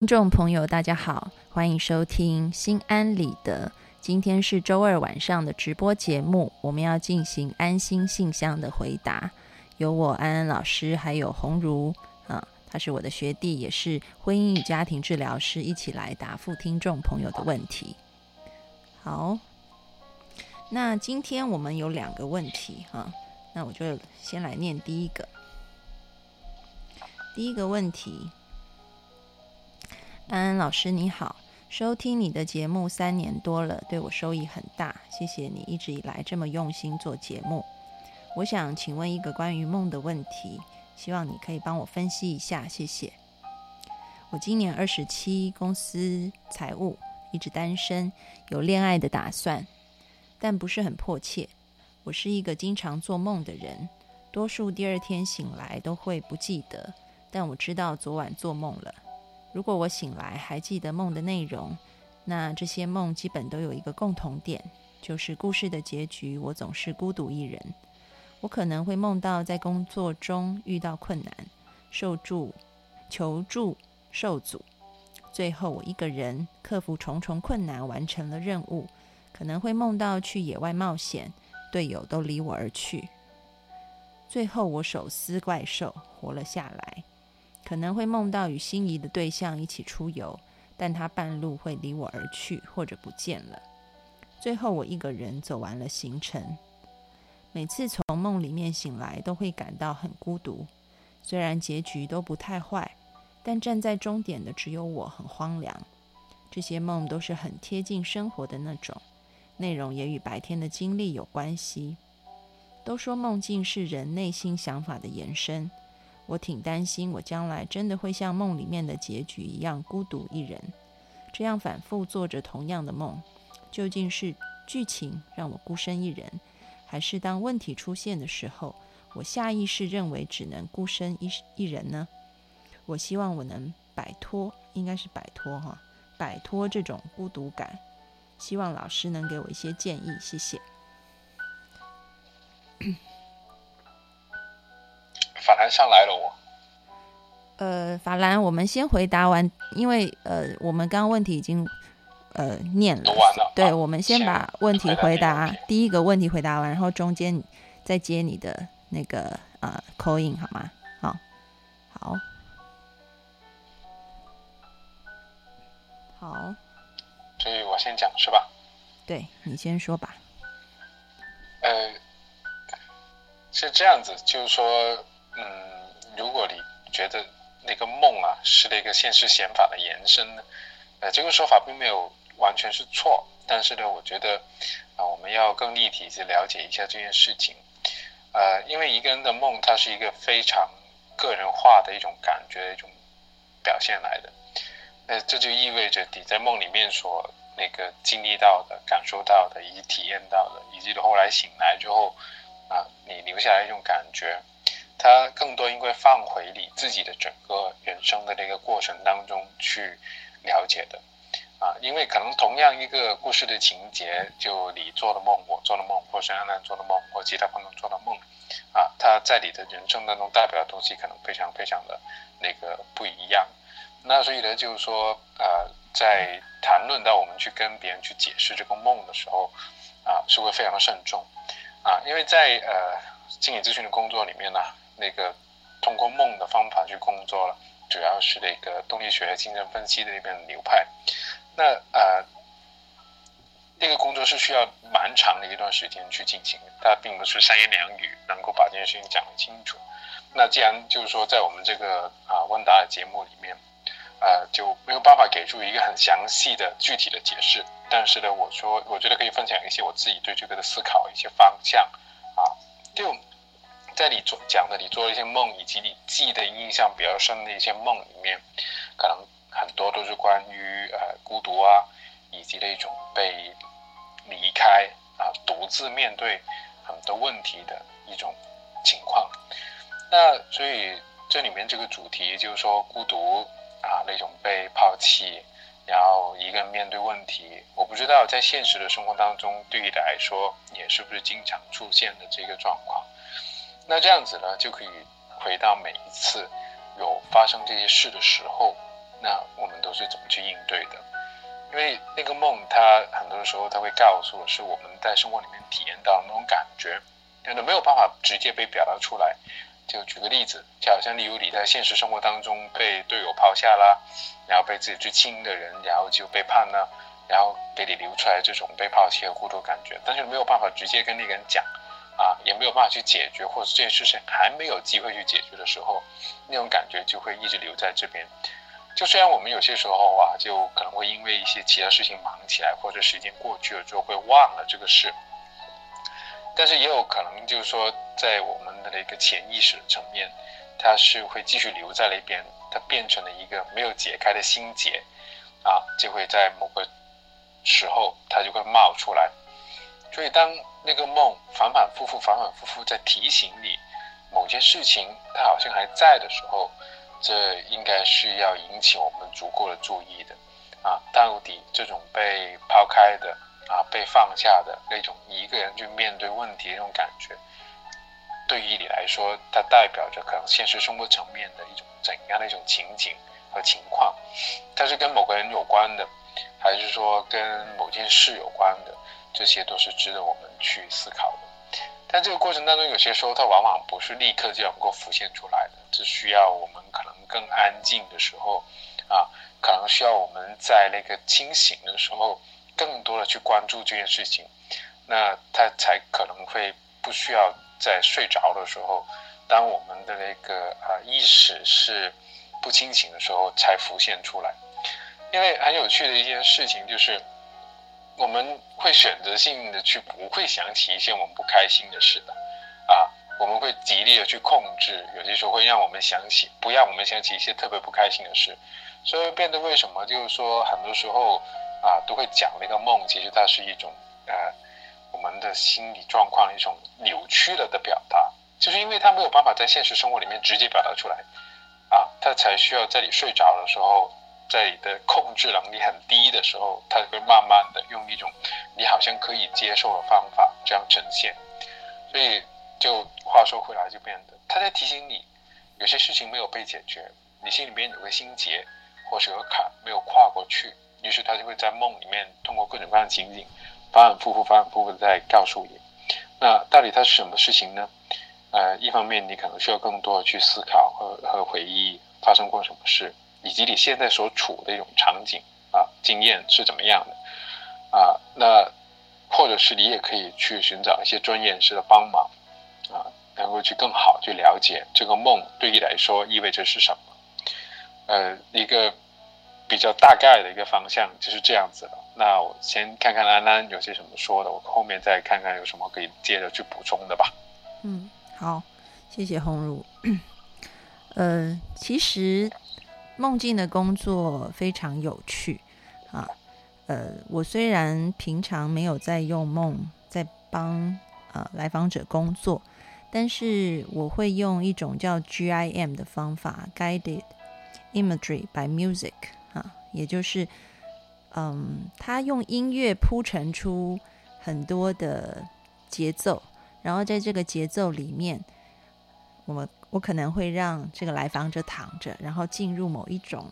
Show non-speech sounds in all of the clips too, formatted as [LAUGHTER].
听众朋友，大家好，欢迎收听心安理得。今天是周二晚上的直播节目，我们要进行安心信箱的回答，有我安安老师还有红如啊，他是我的学弟，也是婚姻与家庭治疗师，一起来答复听众朋友的问题。好，那今天我们有两个问题哈，那我就先来念第一个。第一个问题。安安老师你好，收听你的节目三年多了，对我收益很大，谢谢你一直以来这么用心做节目。我想请问一个关于梦的问题，希望你可以帮我分析一下，谢谢。我今年二十七，公司财务，一直单身，有恋爱的打算，但不是很迫切。我是一个经常做梦的人，多数第二天醒来都会不记得，但我知道昨晚做梦了。如果我醒来还记得梦的内容，那这些梦基本都有一个共同点，就是故事的结局我总是孤独一人。我可能会梦到在工作中遇到困难，受助、求助、受阻，最后我一个人克服重重困难完成了任务。可能会梦到去野外冒险，队友都离我而去，最后我手撕怪兽活了下来。可能会梦到与心仪的对象一起出游，但他半路会离我而去或者不见了。最后我一个人走完了行程。每次从梦里面醒来，都会感到很孤独。虽然结局都不太坏，但站在终点的只有我，很荒凉。这些梦都是很贴近生活的那种，内容也与白天的经历有关系。都说梦境是人内心想法的延伸。我挺担心，我将来真的会像梦里面的结局一样孤独一人，这样反复做着同样的梦，究竟是剧情让我孤身一人，还是当问题出现的时候，我下意识认为只能孤身一一人呢？我希望我能摆脱，应该是摆脱哈，摆脱这种孤独感。希望老师能给我一些建议，谢谢。法兰上来了，我。呃，法兰，我们先回答完，因为呃，我们刚刚问题已经呃念了。对，我们先把问题回答第一个问题回答完，然后中间再接你的那个呃口音，好吗？好，好，好。所以我先讲是吧？对你先说吧。呃，是这样子，就是说。嗯，如果你觉得那个梦啊是那个现实显法的延伸呢，呃，这个说法并没有完全是错，但是呢，我觉得啊，我们要更立体去了解一下这件事情，呃，因为一个人的梦，它是一个非常个人化的一种感觉的一种表现来的，那这就意味着你在梦里面所那个经历到的、感受到的以及体验到的，以及后来醒来之后啊，你留下来一种感觉。它更多应该放回你自己的整个人生的那个过程当中去了解的，啊，因为可能同样一个故事的情节，就你做的梦，我做的梦，或是安安做的梦，或其他朋友做的梦，啊，它在你的人生当中代表的东西可能非常非常的那个不一样。那所以呢，就是说，呃，在谈论到我们去跟别人去解释这个梦的时候，啊，是会非常的慎重，啊，因为在呃心理咨询的工作里面呢。那个通过梦的方法去工作了，主要是那个动力学和精神分析的那边流派。那呃，那个工作是需要蛮长的一段时间去进行的，它并不是三言两语能够把这件事情讲得清楚。那既然就是说在我们这个啊问答的节目里面，呃就没有办法给出一个很详细的具体的解释，但是呢，我说我觉得可以分享一些我自己对这个的思考一些方向啊，就。在你做讲的，你做一些梦，以及你记得印象比较深的一些梦里面，可能很多都是关于呃孤独啊，以及那种被离开啊，独自面对很多问题的一种情况。那所以这里面这个主题就是说孤独啊，那种被抛弃，然后一个人面对问题。我不知道在现实的生活当中，对你来说也是不是经常出现的这个状况。那这样子呢，就可以回到每一次有发生这些事的时候，那我们都是怎么去应对的。因为那个梦，它很多时候它会告诉，是我们在生活里面体验到的那种感觉，但是没有办法直接被表达出来。就举个例子，就好像例如你在现实生活当中被队友抛下啦，然后被自己最亲的人，然后就背叛了，然后给你流出来这种被抛弃和孤独感觉，但是没有办法直接跟那个人讲，啊，也没有办法去解决，或者这件事情还没有机会去解决的时候，那种感觉就会一直留在这边。就虽然我们有些时候啊，就可能会因为一些其他事情忙起来，或者时间过去了之后会忘了这个事，但是也有可能就是说，在我们的一个潜意识层面，它是会继续留在那边，它变成了一个没有解开的心结，啊，就会在某个时候它就会冒出来。所以当那个梦反反复复、反反复复在提醒你某件事情它好像还在的时候。这应该是要引起我们足够的注意的，啊，到底这种被抛开的啊，被放下的那种一个人去面对问题那种感觉，对于你来说，它代表着可能现实生活层面的一种怎样的一种情景和情况？它是跟某个人有关的，还是说跟某件事有关的？这些都是值得我们去思考的。但这个过程当中，有些时候它往往不是立刻就能够浮现出来的，只需要我们可能更安静的时候，啊，可能需要我们在那个清醒的时候，更多的去关注这件事情，那它才可能会不需要在睡着的时候，当我们的那个啊意识是不清醒的时候才浮现出来。因为很有趣的一件事情就是。我们会选择性的去不会想起一些我们不开心的事的，啊，我们会极力的去控制，有些时候会让我们想起，不让我们想起一些特别不开心的事，所以变得为什么就是说很多时候啊都会讲那个梦，其实它是一种呃我们的心理状况一种扭曲了的表达，就是因为它没有办法在现实生活里面直接表达出来，啊，它才需要在你睡着的时候。在你的控制能力很低的时候，他就会慢慢的用一种你好像可以接受的方法这样呈现。所以，就话说回来，就变得他在提醒你，有些事情没有被解决，你心里面有个心结，或是有个坎没有跨过去，于是他就会在梦里面通过各种各样的情景，反反复复、反反复复的在告诉你。那到底它是什么事情呢？呃，一方面你可能需要更多的去思考和和回忆发生过什么事。以及你现在所处的一种场景啊，经验是怎么样的啊？那或者是你也可以去寻找一些专业人士的帮忙啊，能够去更好去了解这个梦对你来说意味着是什么。呃，一个比较大概的一个方向就是这样子的。那我先看看安安有些什么说的，我后面再看看有什么可以接着去补充的吧。嗯，好，谢谢红茹。[COUGHS] 呃，其实。梦境的工作非常有趣啊，呃，我虽然平常没有在用梦在帮呃来访者工作，但是我会用一种叫 GIM 的方法，Guided Imagery by Music 啊，也就是嗯，他用音乐铺陈出很多的节奏，然后在这个节奏里面，我们。我可能会让这个来访者躺着，然后进入某一种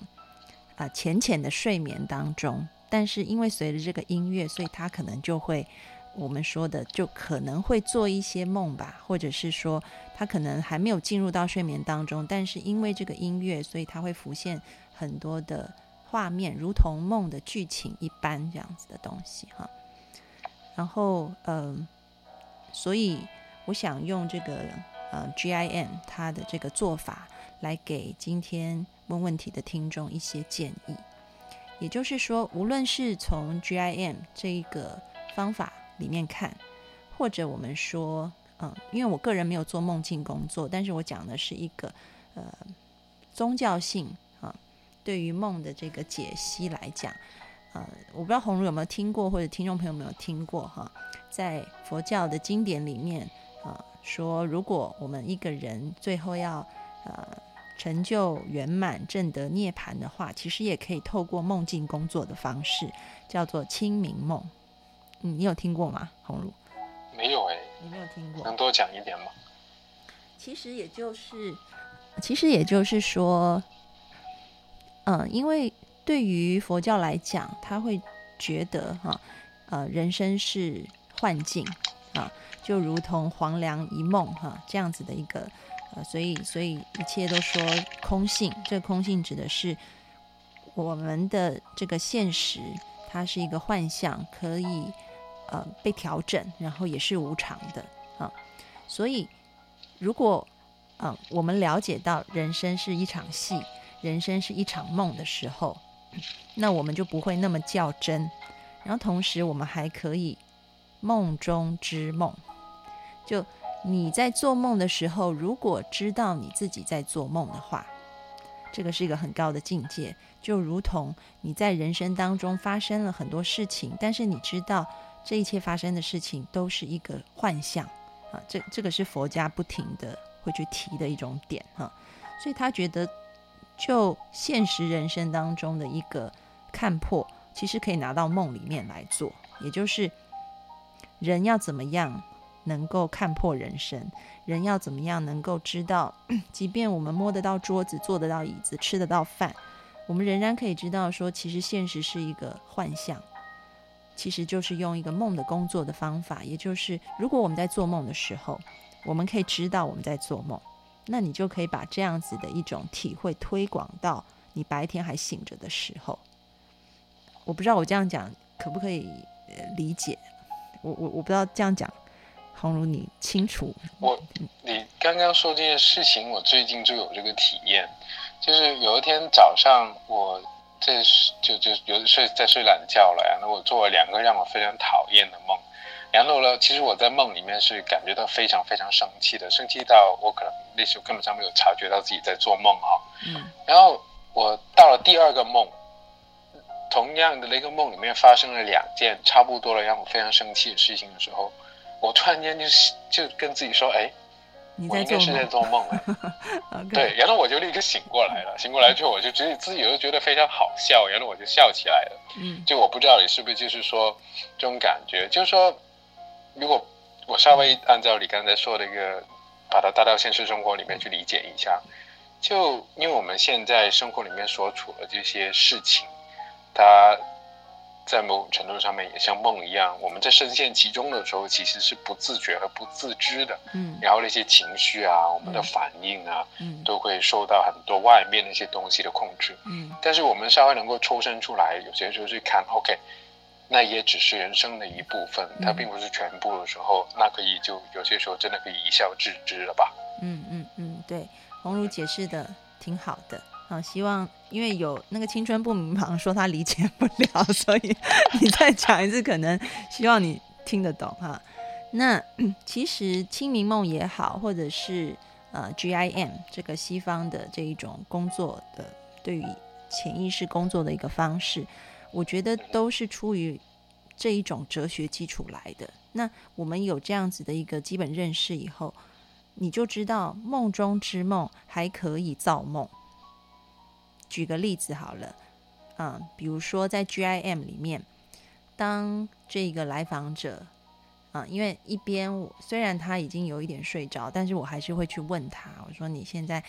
啊浅浅的睡眠当中。但是因为随着这个音乐，所以他可能就会我们说的就可能会做一些梦吧，或者是说他可能还没有进入到睡眠当中，但是因为这个音乐，所以他会浮现很多的画面，如同梦的剧情一般这样子的东西哈。然后嗯，所以我想用这个。呃，GIM 它的这个做法来给今天问问题的听众一些建议，也就是说，无论是从 GIM 这一个方法里面看，或者我们说，嗯，因为我个人没有做梦境工作，但是我讲的是一个呃宗教性啊，对于梦的这个解析来讲，呃，我不知道红茹有没有听过，或者听众朋友有没有听过哈，在佛教的经典里面。说，如果我们一个人最后要呃成就圆满、正得涅槃的话，其实也可以透过梦境工作的方式，叫做清明梦。嗯，你有听过吗，红茹？没有哎，你没有听过？能多讲一点吗？其实也就是，其实也就是说，嗯，因为对于佛教来讲，他会觉得哈，呃，人生是幻境啊，就如同黄粱一梦哈，这样子的一个呃，所以所以一切都说空性，这个空性指的是我们的这个现实，它是一个幻象，可以呃被调整，然后也是无常的啊，所以如果嗯我们了解到人生是一场戏，人生是一场梦的时候。那我们就不会那么较真，然后同时我们还可以梦中之梦。就你在做梦的时候，如果知道你自己在做梦的话，这个是一个很高的境界。就如同你在人生当中发生了很多事情，但是你知道这一切发生的事情都是一个幻象啊。这这个是佛家不停的会去提的一种点哈，所以他觉得。就现实人生当中的一个看破，其实可以拿到梦里面来做，也就是人要怎么样能够看破人生，人要怎么样能够知道，[CLEARS THROAT] 即便我们摸得到桌子、坐得到椅子、吃得到饭，我们仍然可以知道说，其实现实是一个幻象，其实就是用一个梦的工作的方法，也就是如果我们在做梦的时候，我们可以知道我们在做梦。那你就可以把这样子的一种体会推广到你白天还醒着的时候。我不知道我这样讲可不可以理解？我我我不知道这样讲，红如你清楚？我你刚刚说这件事情，我最近就有这个体验，就是有一天早上我在就就有睡在睡懒觉了然后我做了两个让我非常讨厌的梦。然后呢，其实我在梦里面是感觉到非常非常生气的，生气到我可能那时候根本上没有察觉到自己在做梦哈。嗯。然后我到了第二个梦，同样的那个梦里面发生了两件差不多了让我非常生气的事情的时候，我突然间就就跟自己说：“哎，我应该是在做梦。[LAUGHS] ”对，然后我就立刻醒过来了。醒过来之后，我就觉得自己又觉得非常好笑，然后我就笑起来了。嗯。就我不知道你是不是就是说这种感觉，就是说。如果我稍微按照你刚才说的一个，把它带到现实生活里面去理解一下，就因为我们现在生活里面所处的这些事情，它在某种程度上面也像梦一样，我们在深陷其中的时候，其实是不自觉和不自知的。嗯。然后那些情绪啊，我们的反应啊，嗯，都会受到很多外面那些东西的控制。嗯。但是我们稍微能够抽身出来，有些时候去看，OK。那也只是人生的一部分，它并不是全部的时候，那可以就有些时候真的可以一笑置之了吧？嗯嗯嗯，对，红茹解释的挺好的啊。希望因为有那个青春不迷茫说他理解不了，[LAUGHS] 所以你再讲一次，可能希望你听得懂哈。那 [CLEARS THROAT] 其实清明梦也好，或者是呃 GIM 这个西方的这一种工作的对于潜意识工作的一个方式。我觉得都是出于这一种哲学基础来的。那我们有这样子的一个基本认识以后，你就知道梦中之梦还可以造梦。举个例子好了，嗯，比如说在 GIM 里面，当这个来访者，啊，因为一边虽然他已经有一点睡着，但是我还是会去问他，我说你现在。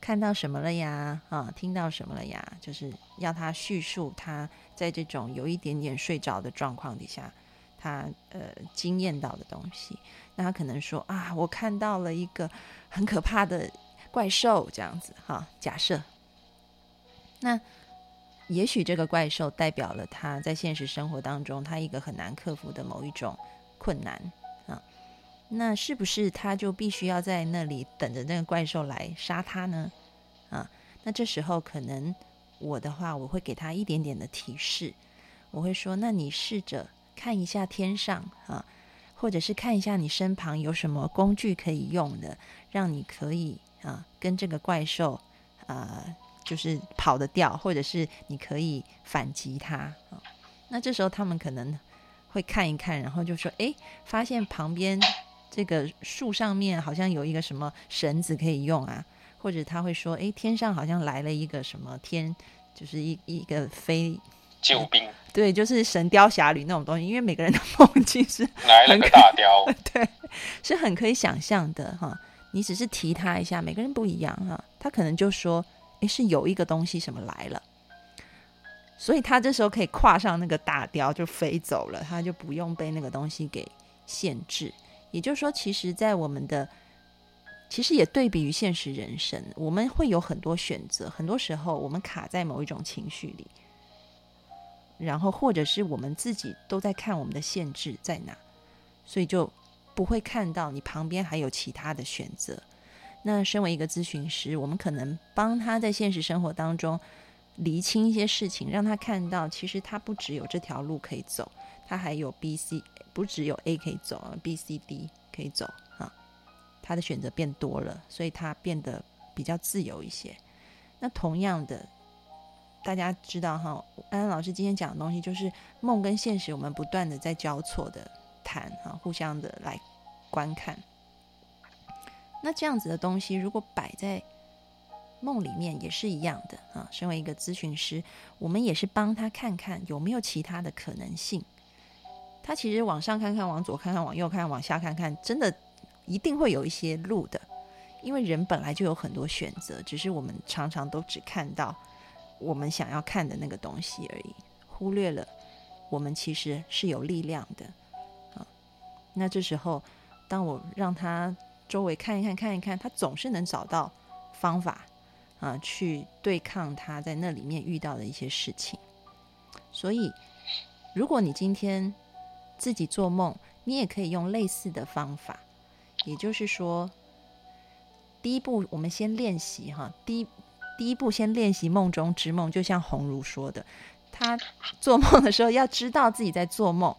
看到什么了呀？啊，听到什么了呀？就是要他叙述他在这种有一点点睡着的状况底下，他呃经验到的东西。那他可能说啊，我看到了一个很可怕的怪兽，这样子哈。假设，那也许这个怪兽代表了他在现实生活当中他一个很难克服的某一种困难啊。那是不是他就必须要在那里等着那个怪兽来杀他呢？啊，那这时候可能我的话，我会给他一点点的提示，我会说：那你试着看一下天上啊，或者是看一下你身旁有什么工具可以用的，让你可以啊跟这个怪兽啊就是跑得掉，或者是你可以反击他啊。那这时候他们可能会看一看，然后就说：哎，发现旁边。这个树上面好像有一个什么绳子可以用啊，或者他会说：“哎，天上好像来了一个什么天，就是一一个飞救兵。”对，就是《神雕侠侣》那种东西。因为每个人的梦境是 [LAUGHS] 来了个大雕，[LAUGHS] 对，是很可以想象的哈。你只是提他一下，每个人不一样哈。他可能就说：“是有一个东西什么来了。”所以他这时候可以跨上那个大雕就飞走了，他就不用被那个东西给限制。也就是说，其实，在我们的其实也对比于现实人生，我们会有很多选择，很多时候我们卡在某一种情绪里，然后或者是我们自己都在看我们的限制在哪，所以就不会看到你旁边还有其他的选择。那身为一个咨询师，我们可能帮他在现实生活当中厘清一些事情，让他看到其实他不只有这条路可以走，他还有 B、C，不只有 A 可以走啊，B、C、D 可以走啊，他的选择变多了，所以他变得比较自由一些。那同样的，大家知道哈，安安老师今天讲的东西就是梦跟现实，我们不断的在交错的谈哈，互相的来观看。那这样子的东西，如果摆在梦里面也是一样的啊。身为一个咨询师，我们也是帮他看看有没有其他的可能性。他其实往上看看，往左看看，往右看，往下看看，真的一定会有一些路的。因为人本来就有很多选择，只是我们常常都只看到我们想要看的那个东西而已，忽略了我们其实是有力量的啊。那这时候，当我让他。周围看一看，看一看，他总是能找到方法啊，去对抗他在那里面遇到的一些事情。所以，如果你今天自己做梦，你也可以用类似的方法。也就是说，第一步我们先练习哈，第一第一步先练习梦中之梦，就像红如说的，他做梦的时候要知道自己在做梦。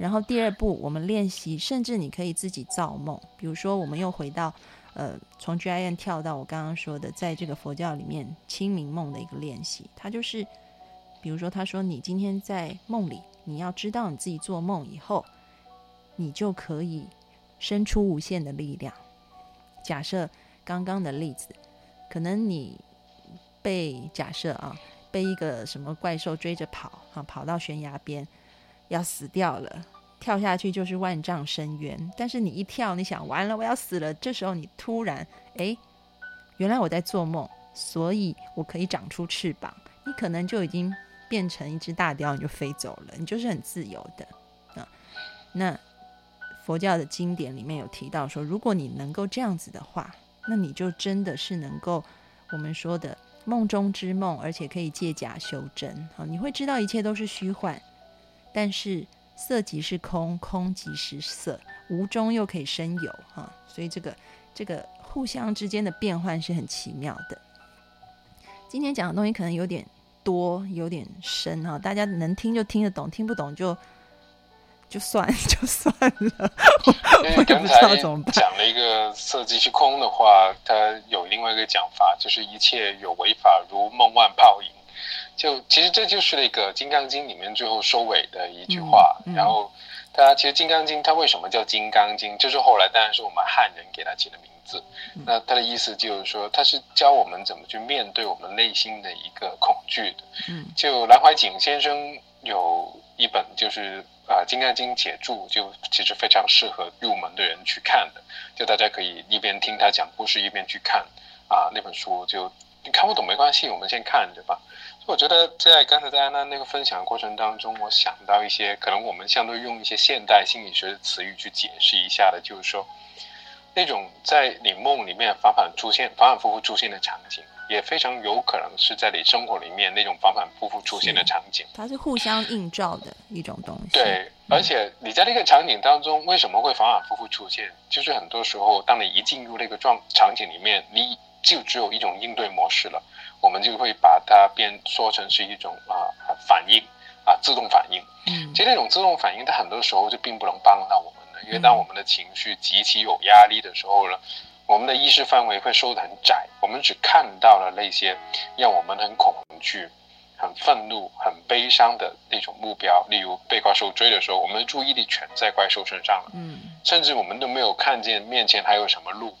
然后第二步，我们练习，甚至你可以自己造梦。比如说，我们又回到，呃，从 Gian 跳到我刚刚说的，在这个佛教里面清明梦的一个练习。它就是，比如说，他说你今天在梦里，你要知道你自己做梦以后，你就可以生出无限的力量。假设刚刚的例子，可能你被假设啊，被一个什么怪兽追着跑啊，跑到悬崖边。要死掉了，跳下去就是万丈深渊。但是你一跳，你想完了，我要死了。这时候你突然，哎，原来我在做梦，所以我可以长出翅膀。你可能就已经变成一只大雕，你就飞走了，你就是很自由的啊。那佛教的经典里面有提到说，如果你能够这样子的话，那你就真的是能够我们说的梦中之梦，而且可以借假修真啊。你会知道一切都是虚幻。但是色即是空，空即是色，无中又可以生有，哈，所以这个这个互相之间的变换是很奇妙的。今天讲的东西可能有点多，有点深哈，大家能听就听得懂，听不懂就就算 [LAUGHS] 就算了。因为 [LAUGHS] 刚才讲了一个色即是空的话，它有另外一个讲法，就是一切有为法如梦幻泡影。就其实这就是那个《金刚经》里面最后收尾的一句话。然后，它其实《金刚经》它为什么叫《金刚经》？就是后来当然是我们汉人给它起的名字。那它的意思就是说，它是教我们怎么去面对我们内心的一个恐惧的。嗯，就南怀瑾先生有一本就是啊《金刚经》解注，就其实非常适合入门的人去看的。就大家可以一边听他讲故事，一边去看啊那本书。就你看不懂没关系，我们先看着吧。我觉得在刚才在安娜那个分享过程当中，我想到一些可能我们相对用一些现代心理学的词语去解释一下的，就是说，那种在你梦里面反反出现、反反复复出现的场景，也非常有可能是在你生活里面那种反反复复出现的场景。它是互相映照的一种东西。对，而且你在那个场景当中为什么会反反复复出现？就是很多时候，当你一进入那个状场景里面，你就只有一种应对模式了。我们就会把它变说成是一种啊反应啊自动反应。嗯，其实那种自动反应，它很多时候就并不能帮到我们的，因为当我们的情绪极其有压力的时候呢，我们的意识范围会收得很窄，我们只看到了那些让我们很恐惧、很愤怒、很悲伤的那种目标，例如被怪兽追的时候，我们的注意力全在怪兽身上了。嗯，甚至我们都没有看见面前还有什么路。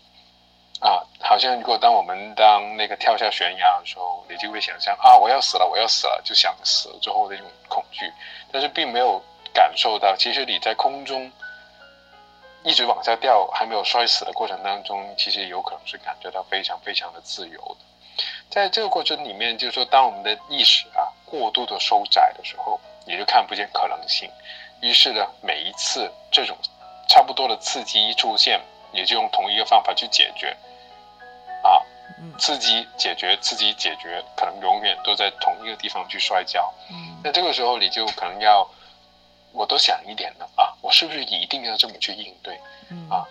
啊，好像如果当我们当那个跳下悬崖的时候，你就会想象啊，我要死了，我要死了，就想死了之后的那种恐惧，但是并没有感受到，其实你在空中一直往下掉，还没有摔死的过程当中，其实有可能是感觉到非常非常的自由的。在这个过程里面，就是说，当我们的意识啊过度的收窄的时候，你就看不见可能性。于是呢，每一次这种差不多的刺激一出现，你就用同一个方法去解决，啊，刺激解决，自己解决，可能永远都在同一个地方去摔跤。嗯那这个时候你就可能要，我都想一点了啊，我是不是一定要这么去应对？嗯啊，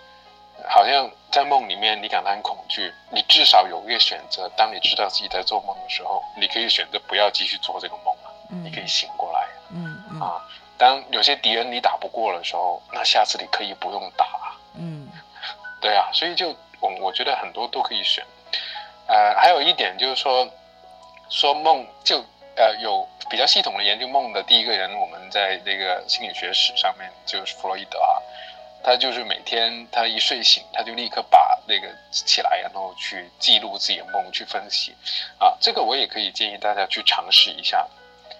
好像在梦里面你感到很恐惧，你至少有一个选择，当你知道自己在做梦的时候，你可以选择不要继续做这个梦了，你可以醒过来。嗯嗯啊。当有些敌人你打不过的时候，那下次你可以不用打。嗯，对啊，所以就我我觉得很多都可以选。呃，还有一点就是说，说梦就呃有比较系统的研究梦的第一个人，我们在那个心理学史上面就是弗洛伊德啊，他就是每天他一睡醒，他就立刻把那个起来，然后去记录自己的梦，去分析。啊，这个我也可以建议大家去尝试一下。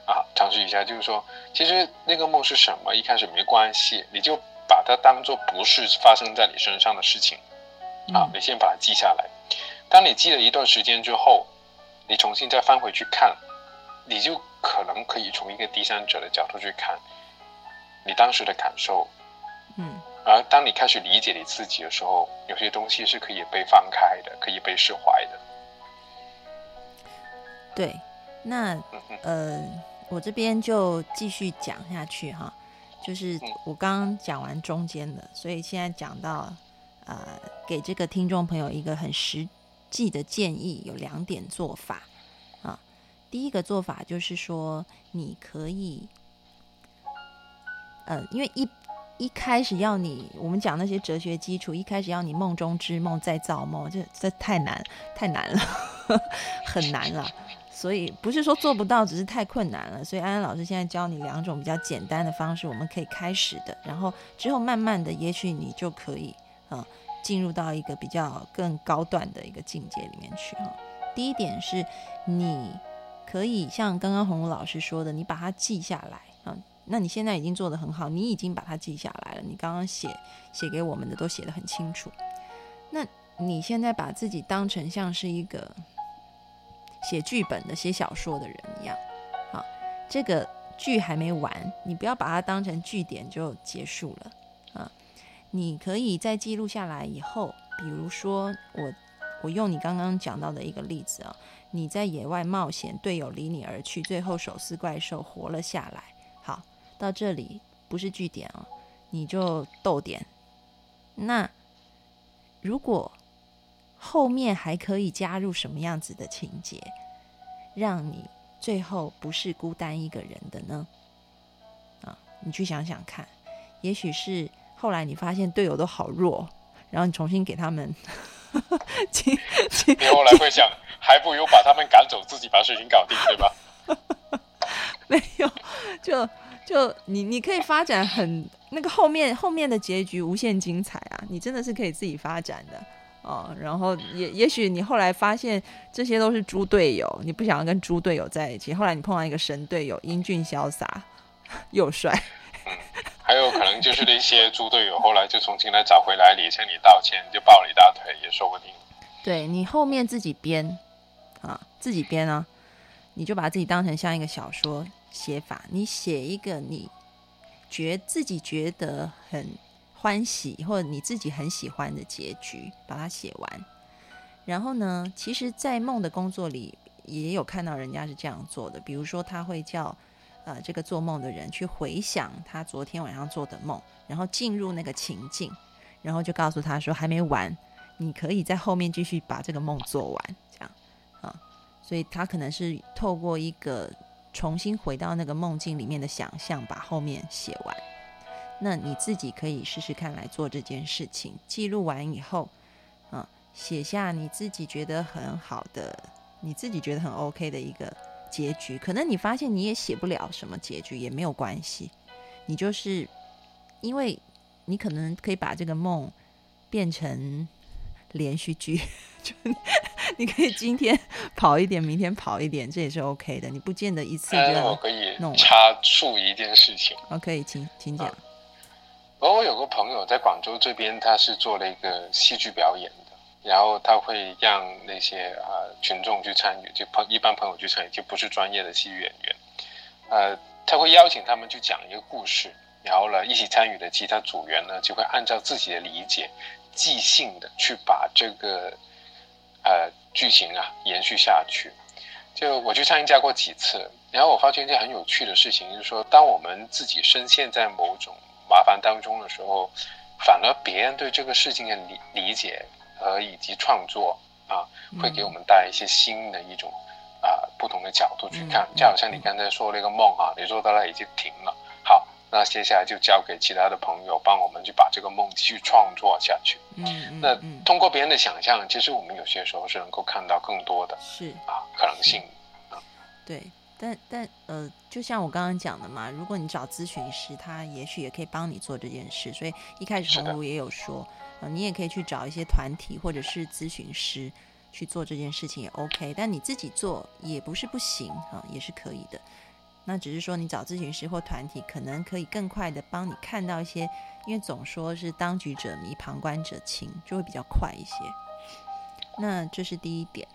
啊，尝试一下，就是说，其实那个梦是什么，一开始没关系，你就把它当做不是发生在你身上的事情，啊，你先把它记下来。当你记了一段时间之后，你重新再翻回去看，你就可能可以从一个第三者的角度去看你当时的感受，嗯，而当你开始理解你自己的时候，有些东西是可以被放开的，可以被释怀的。对，那呃。我这边就继续讲下去哈，就是我刚刚讲完中间的，所以现在讲到，呃，给这个听众朋友一个很实记的建议，有两点做法啊。第一个做法就是说，你可以，呃，因为一一开始要你，我们讲那些哲学基础，一开始要你梦中之梦再造梦，这这太难，太难了，[LAUGHS] 很难了。所以不是说做不到，只是太困难了。所以安安老师现在教你两种比较简单的方式，我们可以开始的。然后之后慢慢的，也许你就可以啊进入到一个比较更高段的一个境界里面去哈。第一点是，你可以像刚刚红茹老师说的，你把它记下来啊。那你现在已经做得很好，你已经把它记下来了。你刚刚写写给我们的都写得很清楚。那你现在把自己当成像是一个。写剧本的、写小说的人一样，好，这个剧还没完，你不要把它当成据点就结束了！你可以在记录下来以后，比如说我，我用你刚刚讲到的一个例子啊，你在野外冒险，队友离你而去，最后手撕怪兽活了下来。好，到这里不是句点哦，你就逗点。那如果后面还可以加入什么样子的情节，让你最后不是孤单一个人的呢？啊，你去想想看，也许是后来你发现队友都好弱，然后你重新给他们，[LAUGHS] 你后来会想，还不如把他们赶走，自己把事情搞定，对吧？[LAUGHS] 没有，就就你你可以发展很那个后面后面的结局无限精彩啊！你真的是可以自己发展的。哦，然后也也许你后来发现这些都是猪队友，你不想要跟猪队友在一起。后来你碰到一个神队友，英俊潇洒 [LAUGHS] 又帅。还有可能就是那些猪队友后来就重新来找回来你，向你道歉，就抱了一大腿，也说不定。对你后面自己编啊，自己编啊，你就把自己当成像一个小说写法，你写一个你觉自己觉得很。欢喜或者你自己很喜欢的结局，把它写完。然后呢，其实，在梦的工作里也有看到人家是这样做的。比如说，他会叫呃这个做梦的人去回想他昨天晚上做的梦，然后进入那个情境，然后就告诉他说还没完，你可以在后面继续把这个梦做完。这样啊，所以他可能是透过一个重新回到那个梦境里面的想象，把后面写完。那你自己可以试试看来做这件事情，记录完以后，啊，写下你自己觉得很好的，你自己觉得很 OK 的一个结局。可能你发现你也写不了什么结局，也没有关系，你就是因为你可能可以把这个梦变成连续剧，[LAUGHS] 就你可以今天跑一点，明天跑一点，这也是 OK 的。你不见得一次就我可以插述一件事情。OK，请请讲。而我有个朋友在广州这边，他是做了一个戏剧表演的，然后他会让那些啊群众去参与，就朋一般朋友去参与，就不是专业的戏剧演员。呃，他会邀请他们去讲一个故事，然后呢，一起参与的其他组员呢，就会按照自己的理解，即兴的去把这个呃剧情啊延续下去。就我去参加过几次，然后我发现一件很有趣的事情，就是说，当我们自己深陷在某种麻烦当中的时候，反而别人对这个事情的理理解和以及创作啊，会给我们带来一些新的一种啊不同的角度去看。就好像你刚才说那个梦啊，你说到那已经停了，好，那接下来就交给其他的朋友帮我们去把这个梦继续创作下去。嗯，那通过别人的想象，其实我们有些时候是能够看到更多的，是啊可能性。对，但但呃，就像我刚刚讲的嘛，如果你找咨询师，他也许也可以帮你做这件事。所以一开始红茹也有说，呃，你也可以去找一些团体或者是咨询师去做这件事情也 OK。但你自己做也不是不行啊，也是可以的。那只是说你找咨询师或团体，可能可以更快的帮你看到一些，因为总说是当局者迷，旁观者清，就会比较快一些。那这是第一点。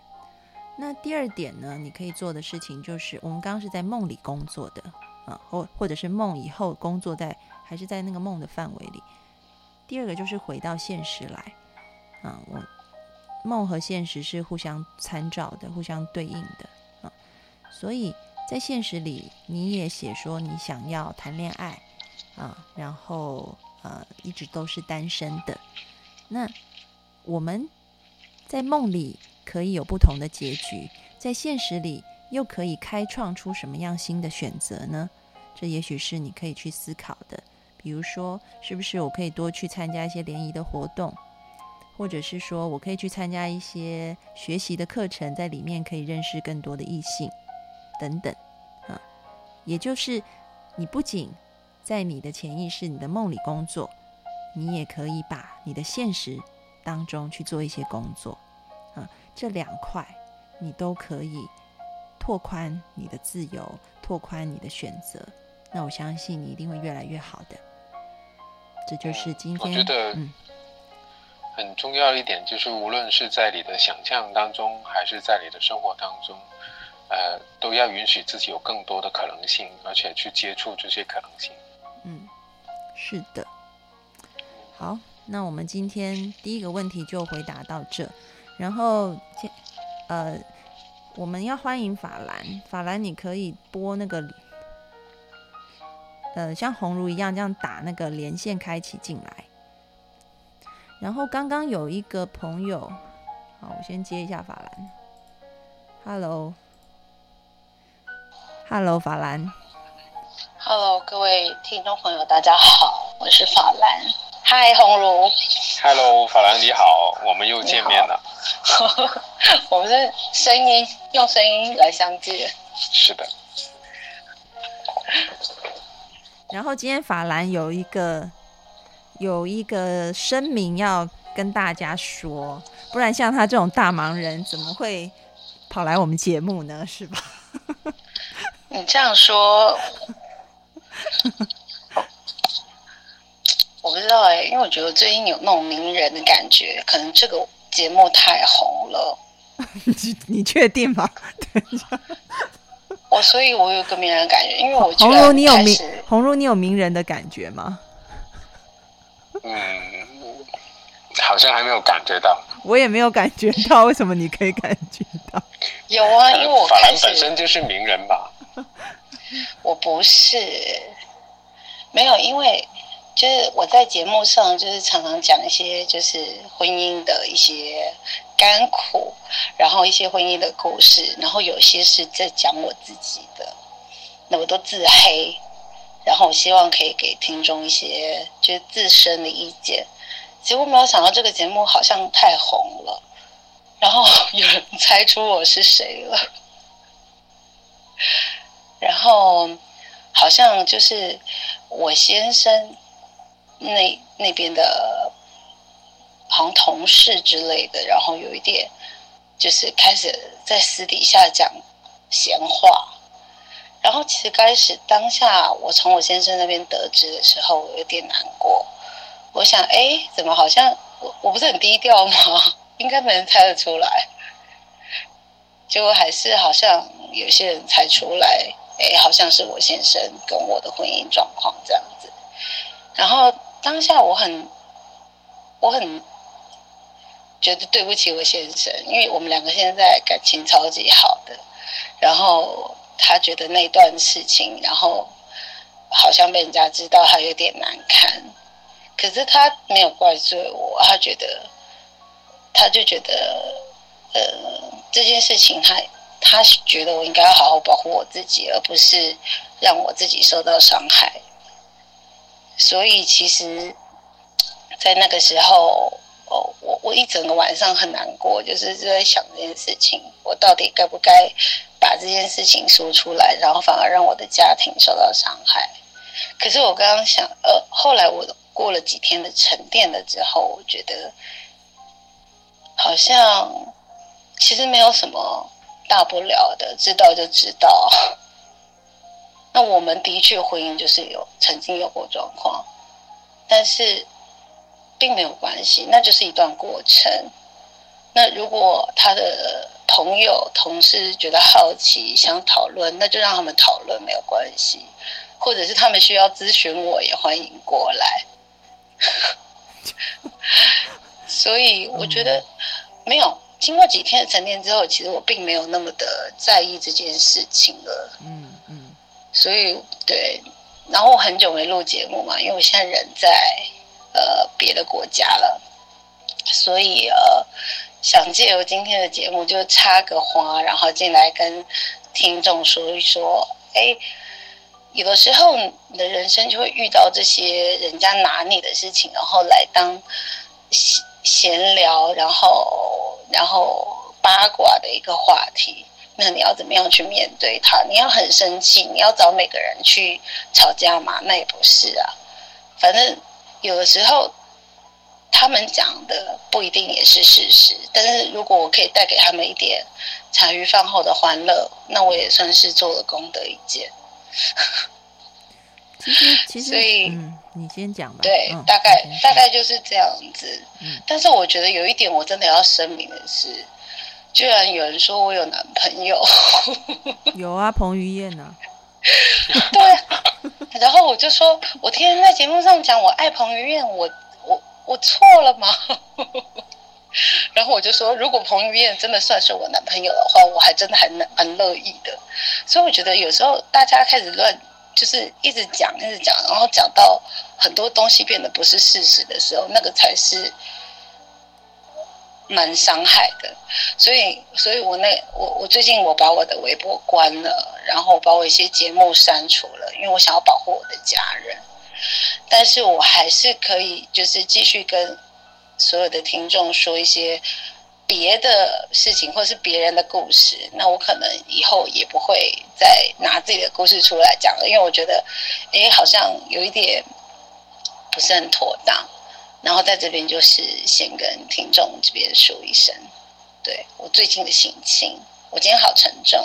那第二点呢？你可以做的事情就是，我们刚刚是在梦里工作的啊，或或者是梦以后工作在，还是在那个梦的范围里。第二个就是回到现实来啊，我梦和现实是互相参照的，互相对应的啊。所以在现实里，你也写说你想要谈恋爱啊，然后呃一直都是单身的。那我们在梦里。可以有不同的结局，在现实里又可以开创出什么样新的选择呢？这也许是你可以去思考的。比如说，是不是我可以多去参加一些联谊的活动，或者是说我可以去参加一些学习的课程，在里面可以认识更多的异性等等啊。也就是你不仅在你的潜意识、你的梦里工作，你也可以把你的现实当中去做一些工作。啊这两块，你都可以拓宽你的自由，拓宽你的选择。那我相信你一定会越来越好的。这就是今天我觉得很重要一点，就是无论是在你的想象当中，还是在你的生活当中，呃，都要允许自己有更多的可能性，而且去接触这些可能性。嗯，是的。好，那我们今天第一个问题就回答到这。然后，呃，我们要欢迎法兰。法兰，你可以播那个，呃，像红如一样这样打那个连线开启进来。然后刚刚有一个朋友，好，我先接一下法兰。Hello，Hello，法兰。Hello，各位听众朋友，大家好，我是法兰。嗨，红茹。Hello，法兰你好，我们又见面了。[LAUGHS] 我们是声音用声音来相见。是的。然后今天法兰有一个有一个声明要跟大家说，不然像他这种大忙人怎么会跑来我们节目呢？是吧？你这样说。我不知道哎，因为我觉得最近有那种名人的感觉，可能这个节目太红了。你 [LAUGHS] 你确定吗？[LAUGHS] 我所以，我有个名人感觉，因为我红茹，你有名红茹，你有名人的感觉吗？嗯，好像还没有感觉到。我也没有感觉到，为什么你可以感觉到？[LAUGHS] 有啊，因为我法兰本身就是名人吧。[LAUGHS] 我不是，没有，因为。就是我在节目上，就是常常讲一些就是婚姻的一些甘苦，然后一些婚姻的故事，然后有些是在讲我自己的，那我都自黑，然后我希望可以给听众一些就是自身的意见。结果没有想到这个节目好像太红了，然后有人猜出我是谁了，[LAUGHS] 然后好像就是我先生。那那边的，好像同事之类的，然后有一点，就是开始在私底下讲闲话，然后其实开始当下，我从我先生那边得知的时候，我有点难过。我想，哎，怎么好像我我不是很低调吗？[LAUGHS] 应该没人猜得出来。结果还是好像有些人猜出来，哎，好像是我先生跟我的婚姻状况这样子。然后当下我很，我很觉得对不起我先生，因为我们两个现在感情超级好的，然后他觉得那段事情，然后好像被人家知道，他有点难堪。可是他没有怪罪我，他觉得，他就觉得，呃，这件事情他他觉得我应该要好好保护我自己，而不是让我自己受到伤害。所以其实，在那个时候，哦，我我一整个晚上很难过，就是就在想这件事情，我到底该不该把这件事情说出来，然后反而让我的家庭受到伤害。可是我刚刚想，呃，后来我。过了几天的沉淀了之后，我觉得好像其实没有什么大不了的，知道就知道。[LAUGHS] 那我们的确婚姻就是有曾经有过状况，但是并没有关系，那就是一段过程。那如果他的朋友、同事觉得好奇想讨论，那就让他们讨论没有关系，或者是他们需要咨询我，也欢迎过来。[LAUGHS] 所以我觉得没有经过几天的沉淀之后，其实我并没有那么的在意这件事情了。嗯嗯。所以对，然后我很久没录节目嘛，因为我现在人在呃别的国家了，所以呃想借由今天的节目就插个花，然后进来跟听众说一说，哎。有的时候，你的人生就会遇到这些人家拿你的事情，然后来当闲闲聊，然后然后八卦的一个话题。那你要怎么样去面对他？你要很生气，你要找每个人去吵架吗？那也不是啊。反正有的时候他们讲的不一定也是事实，但是如果我可以带给他们一点茶余饭后的欢乐，那我也算是做了功德一件。[LAUGHS] 其实，其实，所以，嗯，你先讲吧。对，大概大概就是这样子。嗯，但是我觉得有一点我真的要声明的是，居然有人说我有男朋友。有啊，彭于晏啊。[LAUGHS] 对。然后我就说，我天天在节目上讲我爱彭于晏，我我我错了吗？[LAUGHS] 然后我就说，如果彭于晏真的算是我男朋友的话，我还真的还蛮乐意的。所以我觉得有时候大家开始乱，就是一直讲一直讲，然后讲到很多东西变得不是事实的时候，那个才是蛮伤害的。所以，所以我那我我最近我把我的微博关了，然后把我一些节目删除了，因为我想要保护我的家人。但是我还是可以，就是继续跟。所有的听众说一些别的事情，或者是别人的故事，那我可能以后也不会再拿自己的故事出来讲了，因为我觉得，哎，好像有一点不是很妥当。然后在这边就是先跟听众这边说一声，对我最近的心情，我今天好沉重。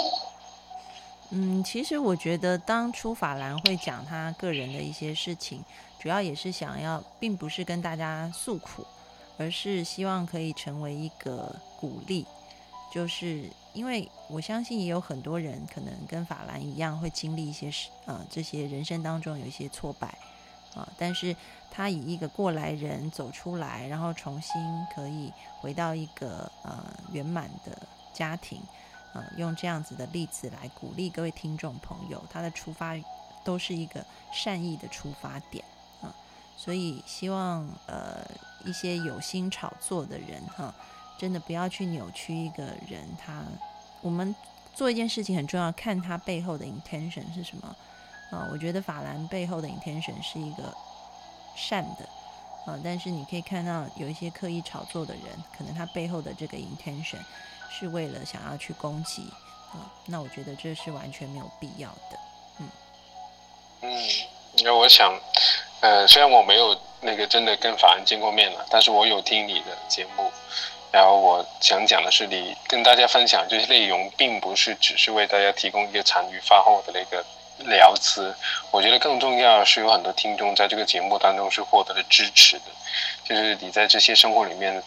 嗯，其实我觉得当初法兰会讲他个人的一些事情，主要也是想要，并不是跟大家诉苦。而是希望可以成为一个鼓励，就是因为我相信也有很多人可能跟法兰一样会经历一些事，呃，这些人生当中有一些挫败，啊，但是他以一个过来人走出来，然后重新可以回到一个呃圆满的家庭，啊，用这样子的例子来鼓励各位听众朋友，他的出发都是一个善意的出发点，啊，所以希望呃。一些有心炒作的人，哈，真的不要去扭曲一个人。他，我们做一件事情很重要，看他背后的 intention 是什么啊？我觉得法兰背后的 intention 是一个善的啊，但是你可以看到有一些刻意炒作的人，可能他背后的这个 intention 是为了想要去攻击啊。那我觉得这是完全没有必要的。嗯嗯，那我想，呃，虽然我没有。那个真的跟法恩见过面了，但是我有听你的节目，然后我想讲的是，你跟大家分享这些内容，并不是只是为大家提供一个茶余饭后的那个聊资，我觉得更重要是有很多听众在这个节目当中是获得了支持的，就是你在这些生活里面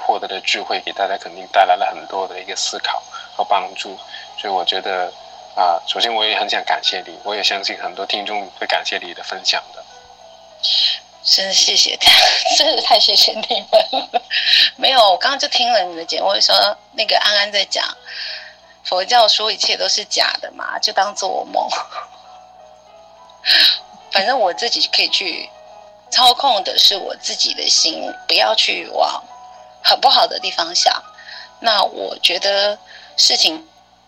获得的智慧，给大家肯定带来了很多的一个思考和帮助，所以我觉得，啊，首先我也很想感谢你，我也相信很多听众会感谢你的分享的。真谢谢，真的太谢谢你们。没有，我刚刚就听了你的节目，说那个安安在讲佛教说一切都是假的嘛，就当做我梦。[LAUGHS] 反正我自己可以去操控的是我自己的心，不要去往很不好的地方想。那我觉得事情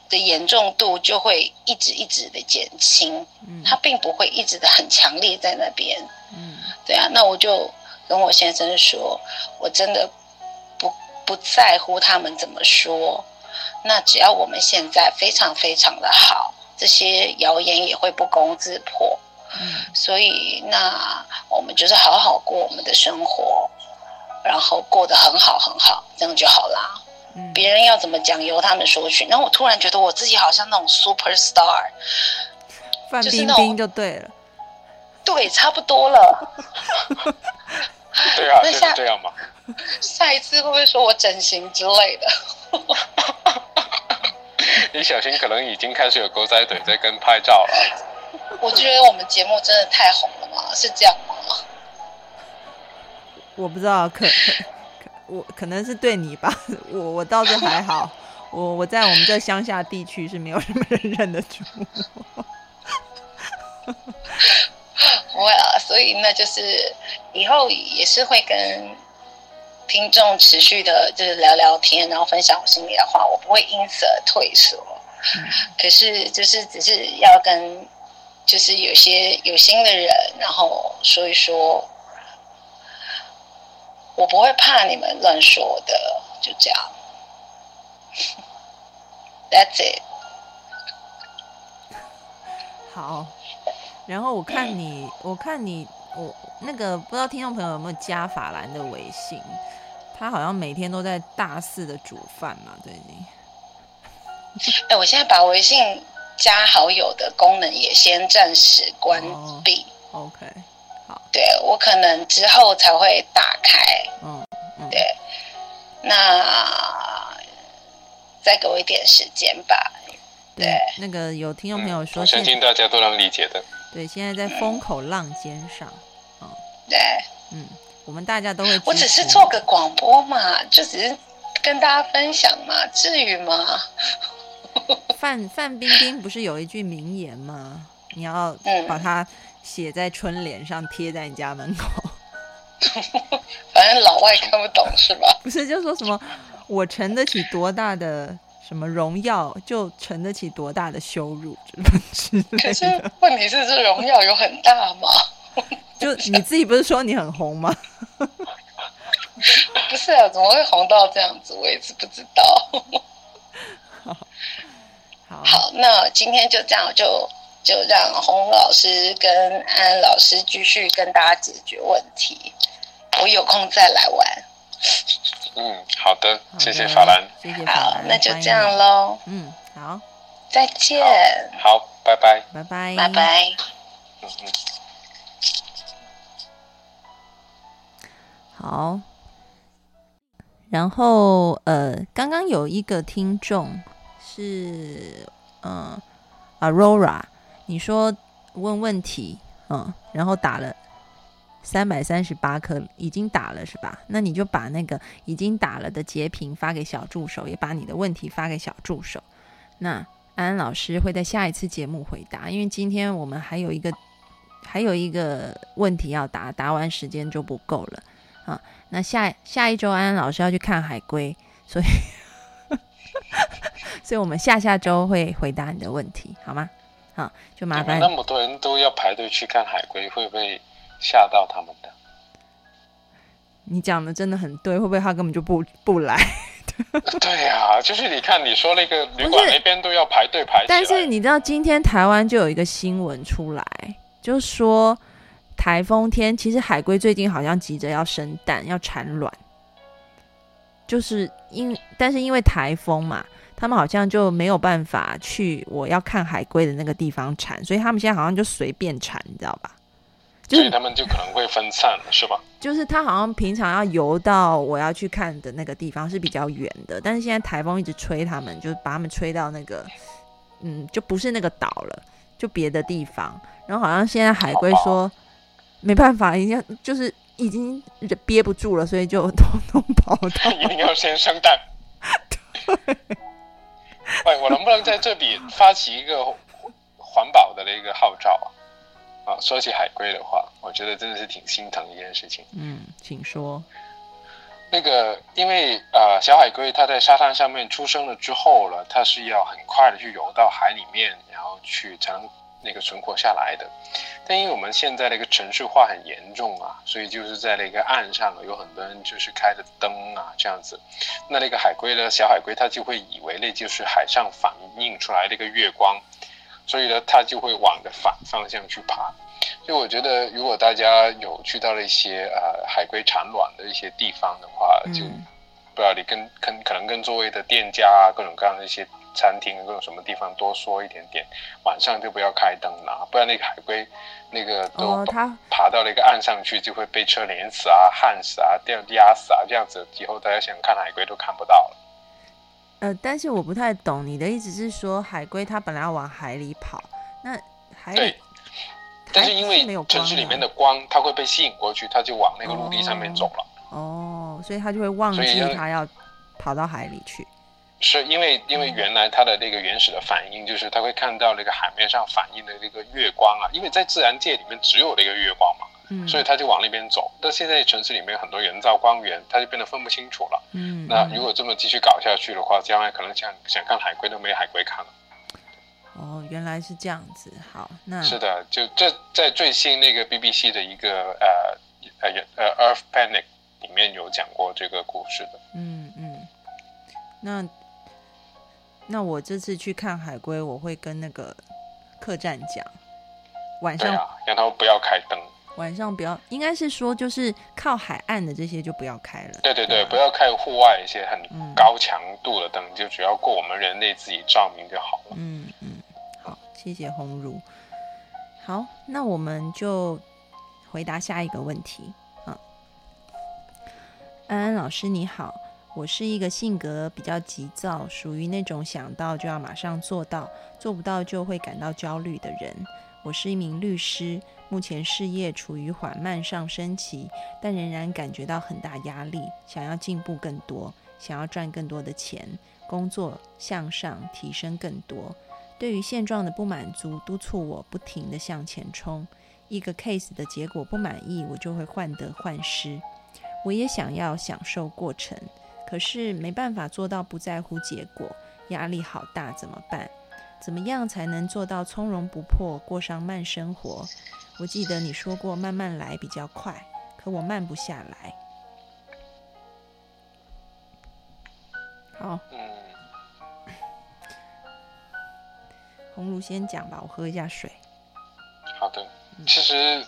的严重度就会一直一直的减轻，它并不会一直的很强烈在那边。嗯，对啊，那我就跟我先生说，我真的不不在乎他们怎么说。那只要我们现在非常非常的好，这些谣言也会不攻自破。嗯，所以那我们就是好好过我们的生活，然后过得很好很好，这样就好啦。嗯，别人要怎么讲由他们说去。然后我突然觉得我自己好像那种 super star，范冰冰就对了。对，差不多了。[LAUGHS] 对啊，[LAUGHS] 就是这样嘛。[LAUGHS] 下一次会不会说我整形之类的？[LAUGHS] 你小心，可能已经开始有狗仔队在跟拍照了。我觉得我们节目真的太红了嘛？是这样吗？我不知道，可 [LAUGHS] 我可能是对你吧。我我倒是还好，我我在我们这乡下地区是没有什么人认得出。[LAUGHS] 不会啊，所以那就是以后也是会跟听众持续的，就是聊聊天，然后分享我心里的话，我不会因此而退缩。可是就是只是要跟，就是有些有心的人，然后说一说，我不会怕你们乱说的，就这样。[LAUGHS] That's it。好。然后我看你，我看你，我那个不知道听众朋友有没有加法兰的微信，他好像每天都在大肆的煮饭嘛，最近。哎，我现在把微信加好友的功能也先暂时关闭。OK，好。对我可能之后才会打开。嗯嗯。对，那再给我一点时间吧。对，那个有听众朋友说，我相信大家都能理解的。对，现在在风口浪尖上，嗯，对，嗯，我们大家都会。我只是做个广播嘛，就只是跟大家分享嘛，至于吗？[LAUGHS] 范范冰冰不是有一句名言吗？你要把它写在春联上，贴在你家门口。[LAUGHS] 反正老外看不懂是吧？[LAUGHS] 不是，就说什么我承得起多大的。什么荣耀就承得起多大的羞辱？可是问题是，这荣耀有很大吗？就你自己不是说你很红吗？[LAUGHS] 不是啊，怎么会红到这样子？我也是不知道。[LAUGHS] 好，好，那今天就这样，就就让洪老师跟安老师继续跟大家解决问题。我有空再来玩。嗯，好的，谢谢法兰，谢谢好，那就这样喽。嗯，好，再见。好，拜拜，拜拜，拜拜。嗯嗯。好，然后呃，刚刚有一个听众是嗯，Aurora，你说问问题，嗯，然后打了。三百三十八颗已经打了是吧？那你就把那个已经打了的截屏发给小助手，也把你的问题发给小助手。那安安老师会在下一次节目回答，因为今天我们还有一个还有一个问题要答，答完时间就不够了啊。那下下一周安安老师要去看海龟，所以 [LAUGHS] 所以我们下下周会回答你的问题，好吗？好，就麻烦那么多人都要排队去看海龟，会不会？吓到他们的，你讲的真的很对，会不会他根本就不不来？[LAUGHS] 对呀，就是你看你说那个旅馆那边都要排队排。但是你知道今天台湾就有一个新闻出来，就说台风天，其实海龟最近好像急着要生蛋要产卵，就是因但是因为台风嘛，他们好像就没有办法去我要看海龟的那个地方产，所以他们现在好像就随便产，你知道吧？所以他们就可能会分散，是吧？就是他好像平常要游到我要去看的那个地方是比较远的，但是现在台风一直吹他们，就把他们吹到那个嗯，就不是那个岛了，就别的地方。然后好像现在海龟说没办法，已经就是已经憋不住了，所以就通通跑到。[LAUGHS] 一定要先生蛋。喂，我能不能在这里发起一个环保的那个号召啊？啊，说起海龟的话，我觉得真的是挺心疼一件事情。嗯，请说。那个，因为呃，小海龟它在沙滩上面出生了之后了，它是要很快的去游到海里面，然后去才能那个存活下来的。但因为我们现在那个城市化很严重啊，所以就是在那个岸上有很多人就是开着灯啊这样子。那那个海龟呢，小海龟它就会以为那就是海上反映出来的一个月光，所以呢，它就会往着反方向去爬。就我觉得，如果大家有去到了一些呃海龟产卵的一些地方的话，就不知道你跟跟可能跟周围的店家啊，各种各样的一些餐厅，各种什么地方多说一点点，晚上就不要开灯了，不然那个海龟那个都爬到那个岸上去，就会被车碾死啊、焊死啊、掉压死啊，这样子以后大家想看海龟都看不到了。呃，但是我不太懂你的意思是说，海龟它本来要往海里跑，那海里。但是因为城市里面的光，它会被吸引过去，它就往那个陆地上面走了。哦，所以它就会忘记它要跑到海里去。是因为因为原来它的那个原始的反应就是它会看到那个海面上反映的那个月光啊，因为在自然界里面只有那个月光嘛，嗯，所以它就往那边走。但现在城市里面有很多人造光源，它就变得分不清楚了。嗯，那如果这么继续搞下去的话，将来可能想想看海龟都没海龟看了。哦，原来是这样子。好，那是的，就这在最新那个 BBC 的一个呃呃呃 Earth Panic 里面有讲过这个故事的。嗯嗯，那那我这次去看海龟，我会跟那个客栈讲，晚上让他们不要开灯。晚上不要，应该是说就是靠海岸的这些就不要开了。对对对，不要开户外一些很高强度的灯，就只要过我们人类自己照明就好了。嗯嗯，好，谢谢红茹。好，那我们就回答下一个问题啊。安安老师你好，我是一个性格比较急躁，属于那种想到就要马上做到，做不到就会感到焦虑的人。我是一名律师。目前事业处于缓慢上升期，但仍然感觉到很大压力，想要进步更多，想要赚更多的钱，工作向上提升更多。对于现状的不满足，督促我不停地向前冲。一个 case 的结果不满意，我就会患得患失。我也想要享受过程，可是没办法做到不在乎结果，压力好大，怎么办？怎么样才能做到从容不迫，过上慢生活？我记得你说过慢慢来比较快，可我慢不下来。好，嗯红茹先讲吧，我喝一下水。好的，其实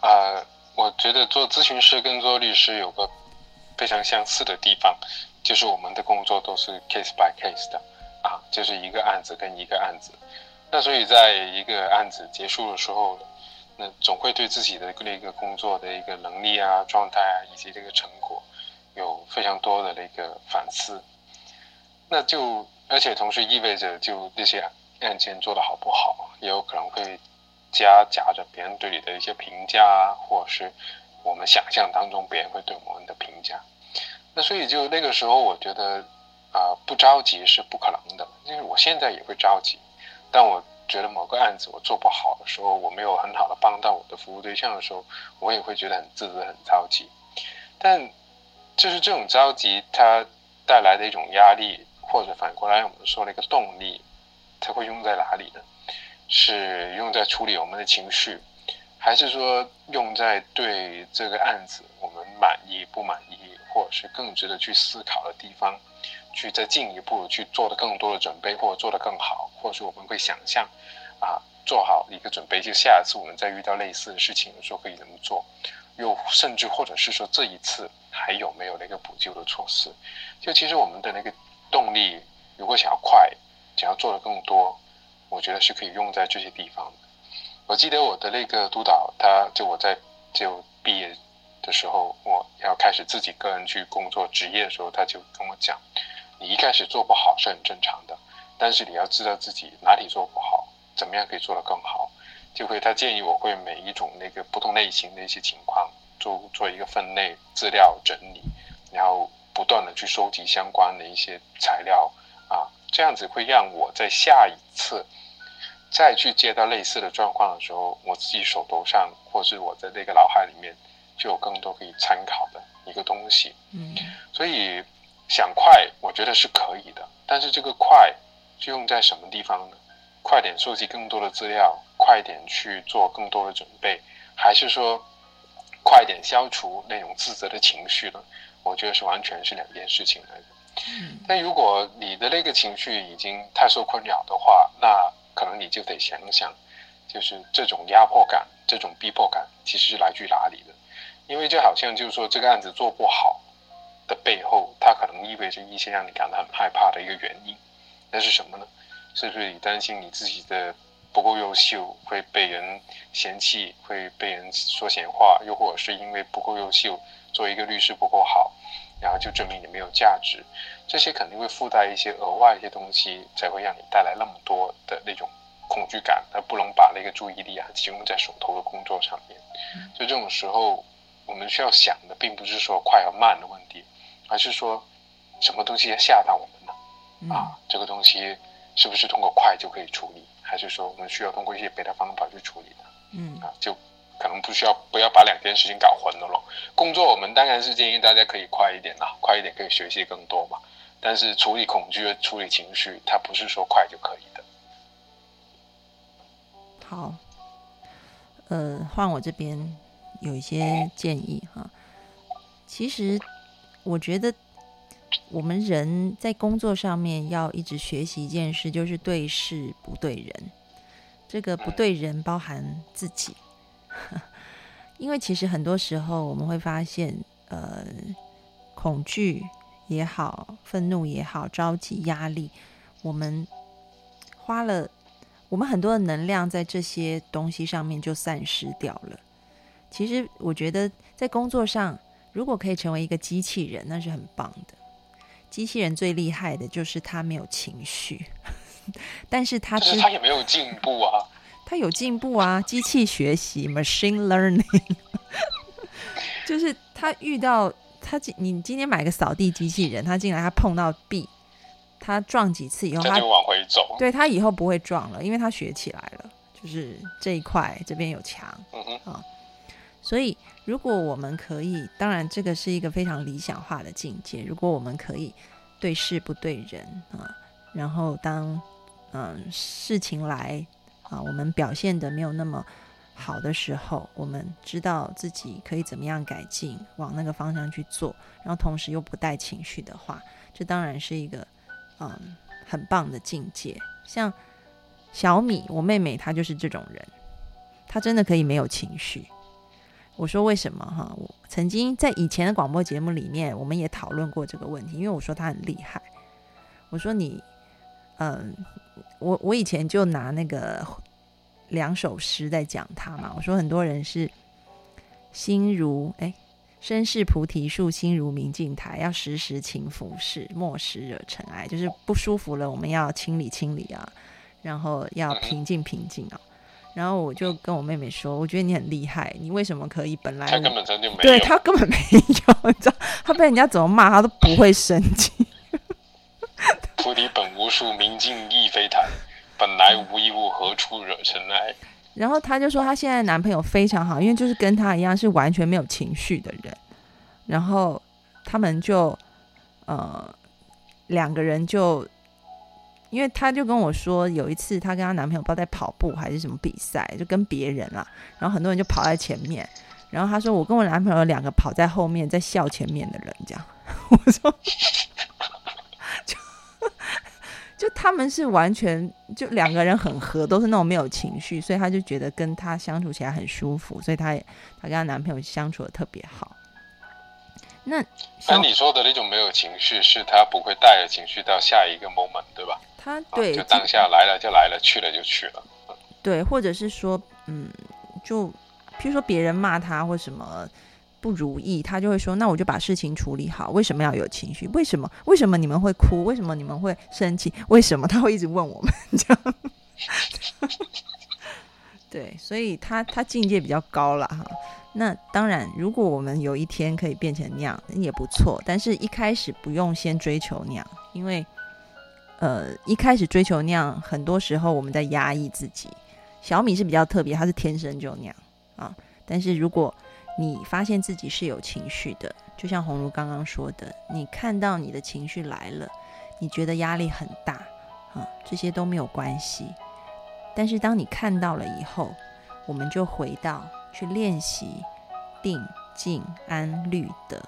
啊，我觉得做咨询师跟做律师有个非常相似的地方，就是我们的工作都是 case by case 的啊，就是一个案子跟一个案子。那所以在一个案子结束的时候。那总会对自己的那个工作的一个能力啊、状态啊，以及这个成果，有非常多的那个反思。那就而且同时意味着，就这些案件做的好不好，也有可能会夹夹着别人对你的一些评价啊，或者是我们想象当中别人会对我们的评价。那所以就那个时候，我觉得啊，不着急是不可能的，因为我现在也会着急，但我。觉得某个案子我做不好的时候，我没有很好的帮到我的服务对象的时候，我也会觉得很自责、很着急。但就是这种着急，它带来的一种压力，或者反过来我们说的一个动力，它会用在哪里呢？是用在处理我们的情绪，还是说用在对这个案子我们满意不满意，或者是更值得去思考的地方？去再进一步去做的更多的准备，或者做得更好，或者是我们会想象，啊，做好一个准备，就下一次我们再遇到类似的事情的时候可以怎么做，又甚至或者是说这一次还有没有那个补救的措施？就其实我们的那个动力，如果想要快，想要做的更多，我觉得是可以用在这些地方。我记得我的那个督导，他就我在就毕业的时候，我要开始自己个人去工作职业的时候，他就跟我讲。你一开始做不好是很正常的，但是你要知道自己哪里做不好，怎么样可以做得更好。就会他建议我会每一种那个不同类型的一些情况做做一个分类资料整理，然后不断的去收集相关的一些材料啊，这样子会让我在下一次再去接到类似的状况的时候，我自己手头上或是我在那个脑海里面就有更多可以参考的一个东西。嗯，所以想快，我觉得是可以的，但是这个快是用在什么地方呢？快点收集更多的资料，快点去做更多的准备，还是说快点消除那种自责的情绪呢？我觉得是完全是两件事情来的。但如果你的那个情绪已经太受困扰的话，那可能你就得想想，就是这种压迫感、这种逼迫感，其实是来自于哪里的？因为就好像就是说这个案子做不好的背后，它可能意味着一些让你感到很害怕的一个原因，那是什么呢？是不是你担心你自己的不够优秀会被人嫌弃，会被人说闲话，又或者是因为不够优秀，做一个律师不够好，然后就证明你没有价值？这些肯定会附带一些额外一些东西，才会让你带来那么多的那种恐惧感，而不能把那个注意力啊集中在手头的工作上面。所以这种时候，我们需要想的并不是说快和慢的问题，而是说什么东西吓到我们了啊？这个东西。是不是通过快就可以处理，还是说我们需要通过一些别的方法去处理的？嗯啊，就可能不需要不要把两件事情搞混了咯。工作我们当然是建议大家可以快一点啦，快一点可以学习更多嘛。但是处理恐惧、处理情绪，它不是说快就可以的。好，呃，换我这边有一些建议哈。其实我觉得。我们人在工作上面要一直学习一件事，就是对事不对人。这个不对人包含自己，[LAUGHS] 因为其实很多时候我们会发现，呃，恐惧也好，愤怒也好，着急、压力，我们花了我们很多的能量在这些东西上面就散失掉了。其实我觉得在工作上，如果可以成为一个机器人，那是很棒的。机器人最厉害的就是它没有情绪，[LAUGHS] 但是它是它也没有进步啊。它有进步啊，机器学习 （machine learning），[LAUGHS] 就是他遇到他今，你今天买个扫地机器人，他进来他碰到壁，他撞几次以后，他就往回走。对，他以后不会撞了，因为他学起来了，就是这一块这边有墙，嗯哼啊，所以。如果我们可以，当然这个是一个非常理想化的境界。如果我们可以对事不对人啊，然后当嗯事情来啊，我们表现的没有那么好的时候，我们知道自己可以怎么样改进，往那个方向去做，然后同时又不带情绪的话，这当然是一个嗯很棒的境界。像小米，我妹妹她就是这种人，她真的可以没有情绪。我说为什么哈？我曾经在以前的广播节目里面，我们也讨论过这个问题。因为我说她很厉害，我说你，嗯，我我以前就拿那个两首诗在讲他嘛。我说很多人是心如哎，身是菩提树，心如明镜台，要时时勤拂拭，莫使惹尘埃。就是不舒服了，我们要清理清理啊，然后要平静平静啊。然后我就跟我妹妹说：“我觉得你很厉害，你为什么可以？本来他根本就没有，对他根本没有，你知道，他被人家怎么骂，他都不会生气。[LAUGHS] 菩提本无树，明镜亦非台，本来无一物，何处惹尘埃？然后她就说，她现在男朋友非常好，因为就是跟他一样是完全没有情绪的人。然后他们就呃两个人就。”因为她就跟我说，有一次她跟她男朋友不知道在跑步还是什么比赛，就跟别人啦，然后很多人就跑在前面，然后她说我跟我男朋友两个跑在后面，在笑前面的人这样。[LAUGHS] 我说，就他们是完全就两个人很合，都是那种没有情绪，所以她就觉得跟他相处起来很舒服，所以她也她跟她男朋友相处的特别好。那那你说的那种没有情绪，是他不会带着情绪到下一个 moment，对吧？他对，就当下来了就来了，去了就去了。对，或者是说，嗯，就譬如说别人骂他或什么，不如意，他就会说：“那我就把事情处理好。为什么要有情绪？为什么？为什么你们会哭？为什么你们会生气？为什么？” [LAUGHS] 他会一直问我们这样。[LAUGHS] 对，所以他他境界比较高了哈。那当然，如果我们有一天可以变成那样，也不错。但是一开始不用先追求那样，因为呃，一开始追求那样，很多时候我们在压抑自己。小米是比较特别，他是天生就那样啊。但是如果你发现自己是有情绪的，就像红茹刚刚说的，你看到你的情绪来了，你觉得压力很大啊，这些都没有关系。但是当你看到了以后，我们就回到去练习定、静、安、虑、得。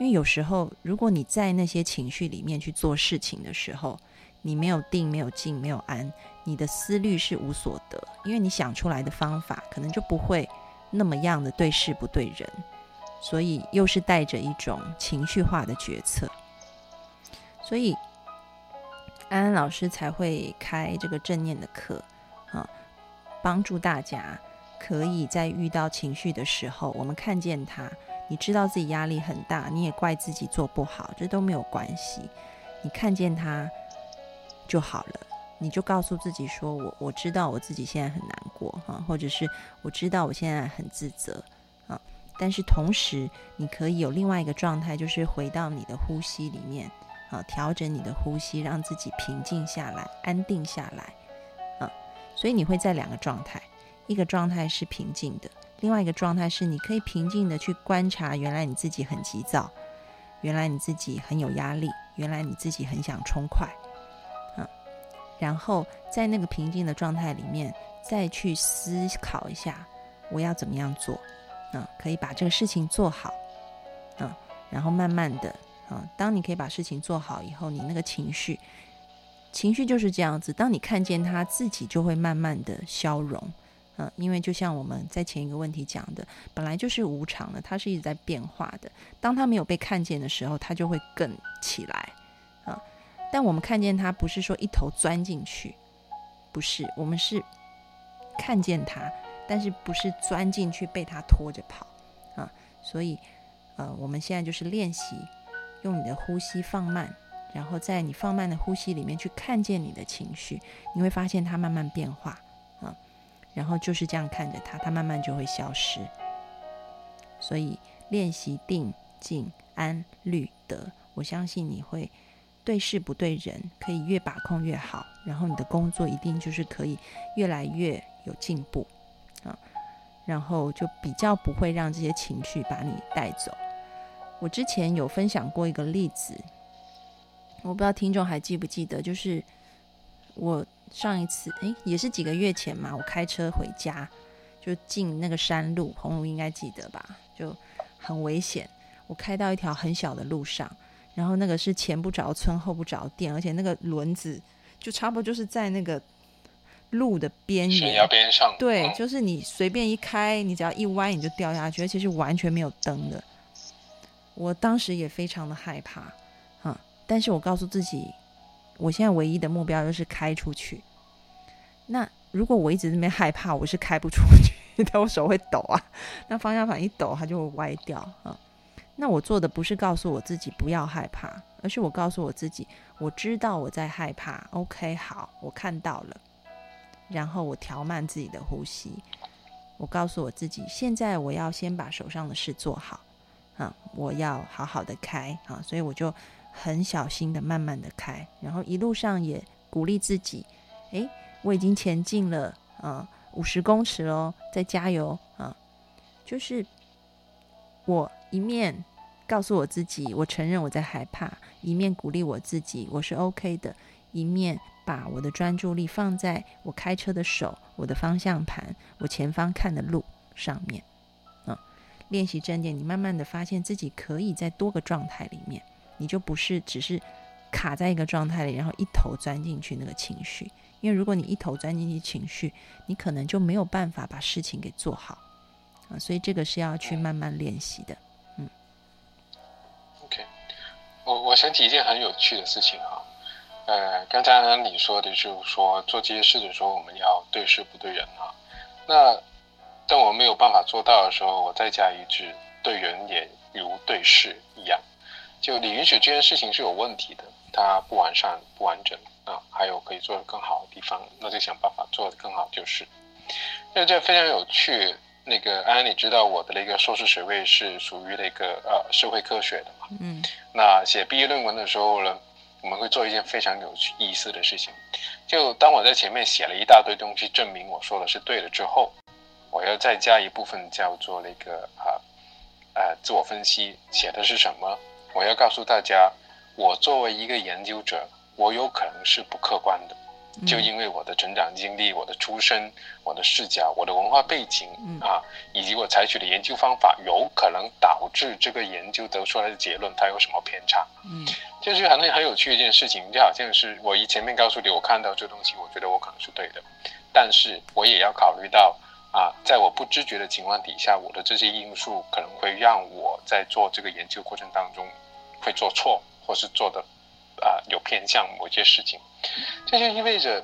因为有时候，如果你在那些情绪里面去做事情的时候，你没有定、没有静、没有安，你的思虑是无所得，因为你想出来的方法可能就不会。那么样的对事不对人，所以又是带着一种情绪化的决策，所以安安老师才会开这个正念的课，啊，帮助大家可以在遇到情绪的时候，我们看见它，你知道自己压力很大，你也怪自己做不好，这都没有关系，你看见它就好了。你就告诉自己说：“我我知道我自己现在很难过哈，或者是我知道我现在很自责啊。但是同时，你可以有另外一个状态，就是回到你的呼吸里面啊，调整你的呼吸，让自己平静下来、安定下来啊。所以你会在两个状态，一个状态是平静的，另外一个状态是你可以平静的去观察，原来你自己很急躁，原来你自己很有压力，原来你自己很想冲快。”然后在那个平静的状态里面，再去思考一下我要怎么样做，啊，可以把这个事情做好，啊，然后慢慢的，啊，当你可以把事情做好以后，你那个情绪，情绪就是这样子，当你看见它自己就会慢慢的消融，嗯，因为就像我们在前一个问题讲的，本来就是无常的，它是一直在变化的，当它没有被看见的时候，它就会更起来。但我们看见它，不是说一头钻进去，不是，我们是看见它，但是不是钻进去被它拖着跑啊？所以，呃，我们现在就是练习用你的呼吸放慢，然后在你放慢的呼吸里面去看见你的情绪，你会发现它慢慢变化啊。然后就是这样看着它，它慢慢就会消失。所以练习定、静、安、虑、得，我相信你会。对事不对人，可以越把控越好，然后你的工作一定就是可以越来越有进步啊，然后就比较不会让这些情绪把你带走。我之前有分享过一个例子，我不知道听众还记不记得，就是我上一次诶，也是几个月前嘛，我开车回家就进那个山路，红龙应该记得吧，就很危险，我开到一条很小的路上。然后那个是前不着村后不着店，而且那个轮子就差不多就是在那个路的边缘，悬崖边上。对，就是你随便一开，你只要一歪你就掉下去，而且是完全没有灯的。我当时也非常的害怕，啊！但是我告诉自己，我现在唯一的目标就是开出去。那如果我一直那边害怕，我是开不出去的，我手会抖啊。那方向盘一抖，它就会歪掉啊。那我做的不是告诉我自己不要害怕，而是我告诉我自己，我知道我在害怕。OK，好，我看到了，然后我调慢自己的呼吸。我告诉我自己，现在我要先把手上的事做好，啊，我要好好的开啊，所以我就很小心的、慢慢的开，然后一路上也鼓励自己，诶，我已经前进了啊，五十公尺喽，再加油啊，就是我。一面告诉我自己，我承认我在害怕；一面鼓励我自己，我是 OK 的；一面把我的专注力放在我开车的手、我的方向盘、我前方看的路上面。啊，练习正念，你慢慢的发现自己可以在多个状态里面，你就不是只是卡在一个状态里，然后一头钻进去那个情绪。因为如果你一头钻进去情绪，你可能就没有办法把事情给做好啊。所以这个是要去慢慢练习的。我想起一件很有趣的事情哈，呃，刚才呢你说的就是说做这些事的时候，我们要对事不对人哈。那当我没有办法做到的时候，我再加一句，对人也如对事一样。就你允许这件事情是有问题的，它不完善、不完整啊，还有可以做得更好的地方，那就想办法做得更好就是。那这非常有趣。那个安安，你知道我的那个硕士学位是属于那个呃社会科学的嘛？嗯。那写毕业论文的时候呢，我们会做一件非常有意思的事情，就当我在前面写了一大堆东西证明我说的是对的之后，我要再加一部分叫做那个啊呃自我分析，写的是什么？我要告诉大家，我作为一个研究者，我有可能是不客观的，就因为我的成长经历、我的出身、我的视角、我的文化背景啊，以及我采取的研究方法，有可能导致这个研究得出来的结论它有什么偏差。嗯，就是很很有趣一件事情，就好像是我一前面告诉你，我看到这东西，我觉得我可能是对的，但是我也要考虑到。啊，在我不知觉的情况底下，我的这些因素可能会让我在做这个研究过程当中会做错，或是做的啊有偏向某些事情。这就意味着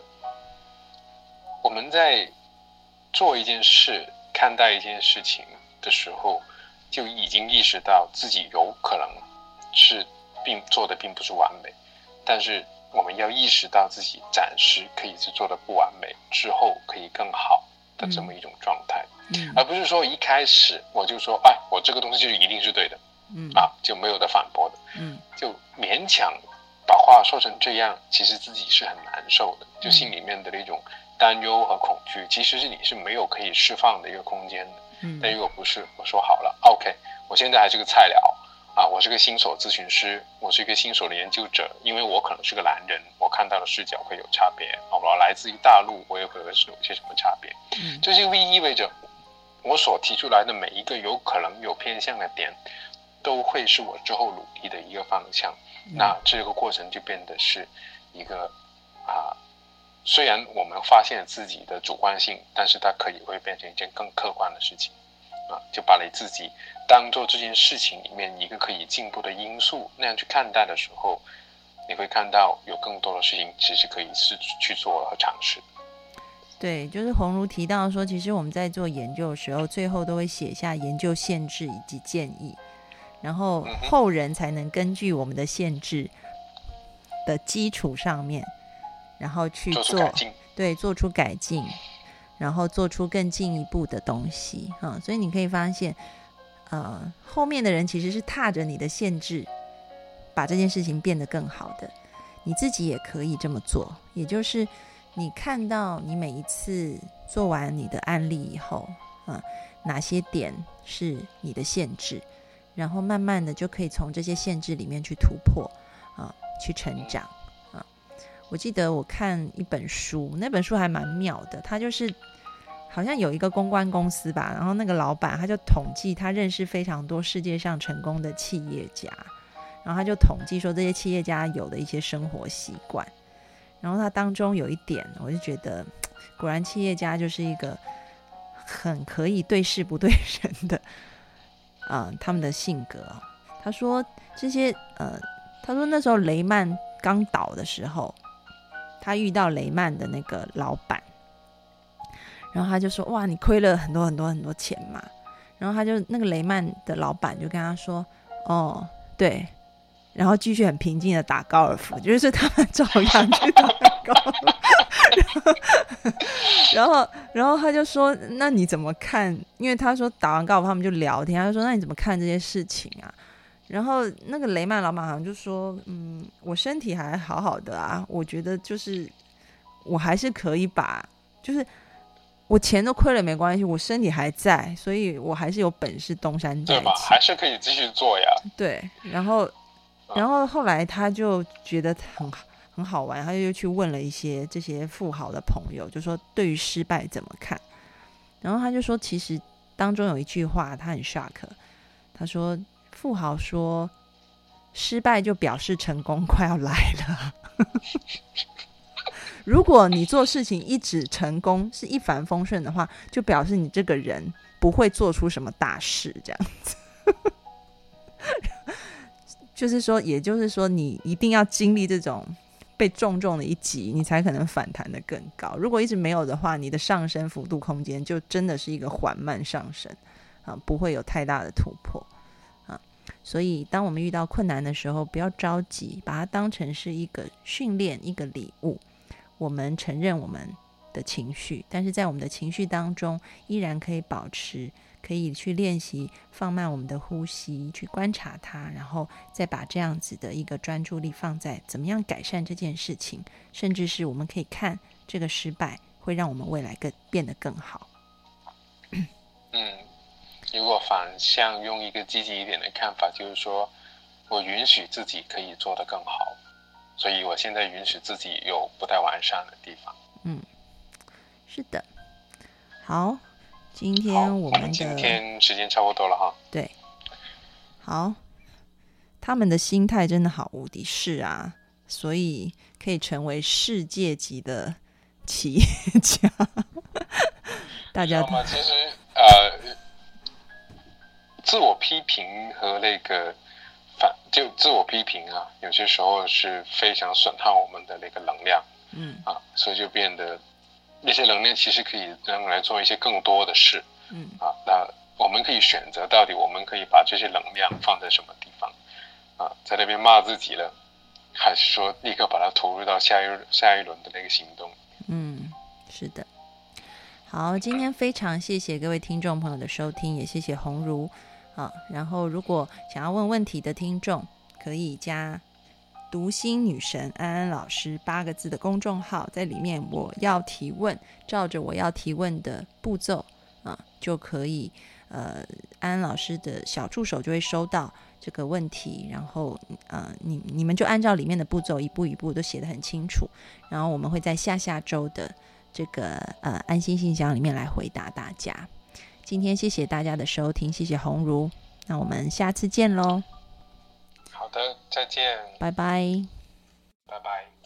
我们在做一件事、看待一件事情的时候，就已经意识到自己有可能是并做的并不是完美，但是我们要意识到自己暂时可以是做的不完美，之后可以更好。的这么一种状态，嗯，而不是说一开始我就说，哎，我这个东西就一定是对的，嗯。啊，就没有的反驳的，嗯，就勉强把话说成这样，其实自己是很难受的，就心里面的那种担忧和恐惧，其实是你是没有可以释放的一个空间的，嗯，但如果不是，我说好了，OK，我现在还是个菜鸟。啊，我是个新手咨询师，我是一个新手的研究者，因为我可能是个男人，我看到的视角会有差别。我来自于大陆，我也会有有些什么差别？嗯，这就意味着我所提出来的每一个有可能有偏向的点，都会是我之后努力的一个方向。那这个过程就变得是一个啊，虽然我们发现自己的主观性，但是它可以会变成一件更客观的事情。啊，就把你自己当做这件事情里面一个可以进步的因素那样去看待的时候，你会看到有更多的事情其实可以是去做和尝试。对，就是红如提到说，其实我们在做研究的时候，最后都会写下研究限制以及建议，然后后人才能根据我们的限制的基础上面，然后去做，对，做出改进。然后做出更进一步的东西，哈，所以你可以发现，呃，后面的人其实是踏着你的限制，把这件事情变得更好的。你自己也可以这么做，也就是你看到你每一次做完你的案例以后，啊，哪些点是你的限制，然后慢慢的就可以从这些限制里面去突破，啊，去成长。啊我记得我看一本书，那本书还蛮妙的。他就是好像有一个公关公司吧，然后那个老板他就统计他认识非常多世界上成功的企业家，然后他就统计说这些企业家有的一些生活习惯。然后他当中有一点，我就觉得果然企业家就是一个很可以对事不对人的嗯，他们的性格。他说这些呃，他说那时候雷曼刚倒的时候。他遇到雷曼的那个老板，然后他就说：“哇，你亏了很多很多很多钱嘛。”然后他就那个雷曼的老板就跟他说：“哦，对。”然后继续很平静的打高尔夫，就是他们照样去打。然后，然后他就说：“那你怎么看？”因为他说打完高尔夫他们就聊天，他就说：“那你怎么看这些事情啊？”然后那个雷曼老板好像就说：“嗯，我身体还好好的啊，我觉得就是我还是可以把，就是我钱都亏了没关系，我身体还在，所以我还是有本事东山再起，对吧？还是可以继续做呀。对，然后然后后来他就觉得很很好玩，他就又去问了一些这些富豪的朋友，就说对于失败怎么看？然后他就说，其实当中有一句话他很 shock，他说。富豪说：“失败就表示成功快要来了。[LAUGHS] 如果你做事情一直成功，是一帆风顺的话，就表示你这个人不会做出什么大事。这样子，[LAUGHS] 就是说，也就是说，你一定要经历这种被重重的一击，你才可能反弹的更高。如果一直没有的话，你的上升幅度空间就真的是一个缓慢上升。”啊，不会有太大的突破啊。所以，当我们遇到困难的时候，不要着急，把它当成是一个训练，一个礼物。我们承认我们的情绪，但是在我们的情绪当中，依然可以保持。可以去练习放慢我们的呼吸，去观察它，然后再把这样子的一个专注力放在怎么样改善这件事情，甚至是我们可以看这个失败会让我们未来更变得更好。嗯，如果反向用一个积极一点的看法，就是说我允许自己可以做得更好，所以我现在允许自己有不太完善的地方。嗯，是的，好。今天我们的今天时间差不多了哈。对，好，他们的心态真的好无敌是啊，所以可以成为世界级的企业家。[LAUGHS] 大家吗？其实呃，自我批评和那个反就自我批评啊，有些时候是非常损耗我们的那个能量。嗯啊，所以就变得。那些能量其实可以用来做一些更多的事，嗯啊，那我们可以选择到底我们可以把这些能量放在什么地方，啊，在那边骂自己了，还是说立刻把它投入到下一下一轮的那个行动？嗯，是的。好，今天非常谢谢各位听众朋友的收听，也谢谢红如啊。然后如果想要问问题的听众，可以加。读心女神安安老师八个字的公众号，在里面我要提问，照着我要提问的步骤啊，就可以呃，安安老师的小助手就会收到这个问题，然后呃，你你们就按照里面的步骤一步一步都写得很清楚，然后我们会在下下周的这个呃安心信箱里面来回答大家。今天谢谢大家的收听，谢谢红如，那我们下次见喽。好的，再见。拜拜。拜拜。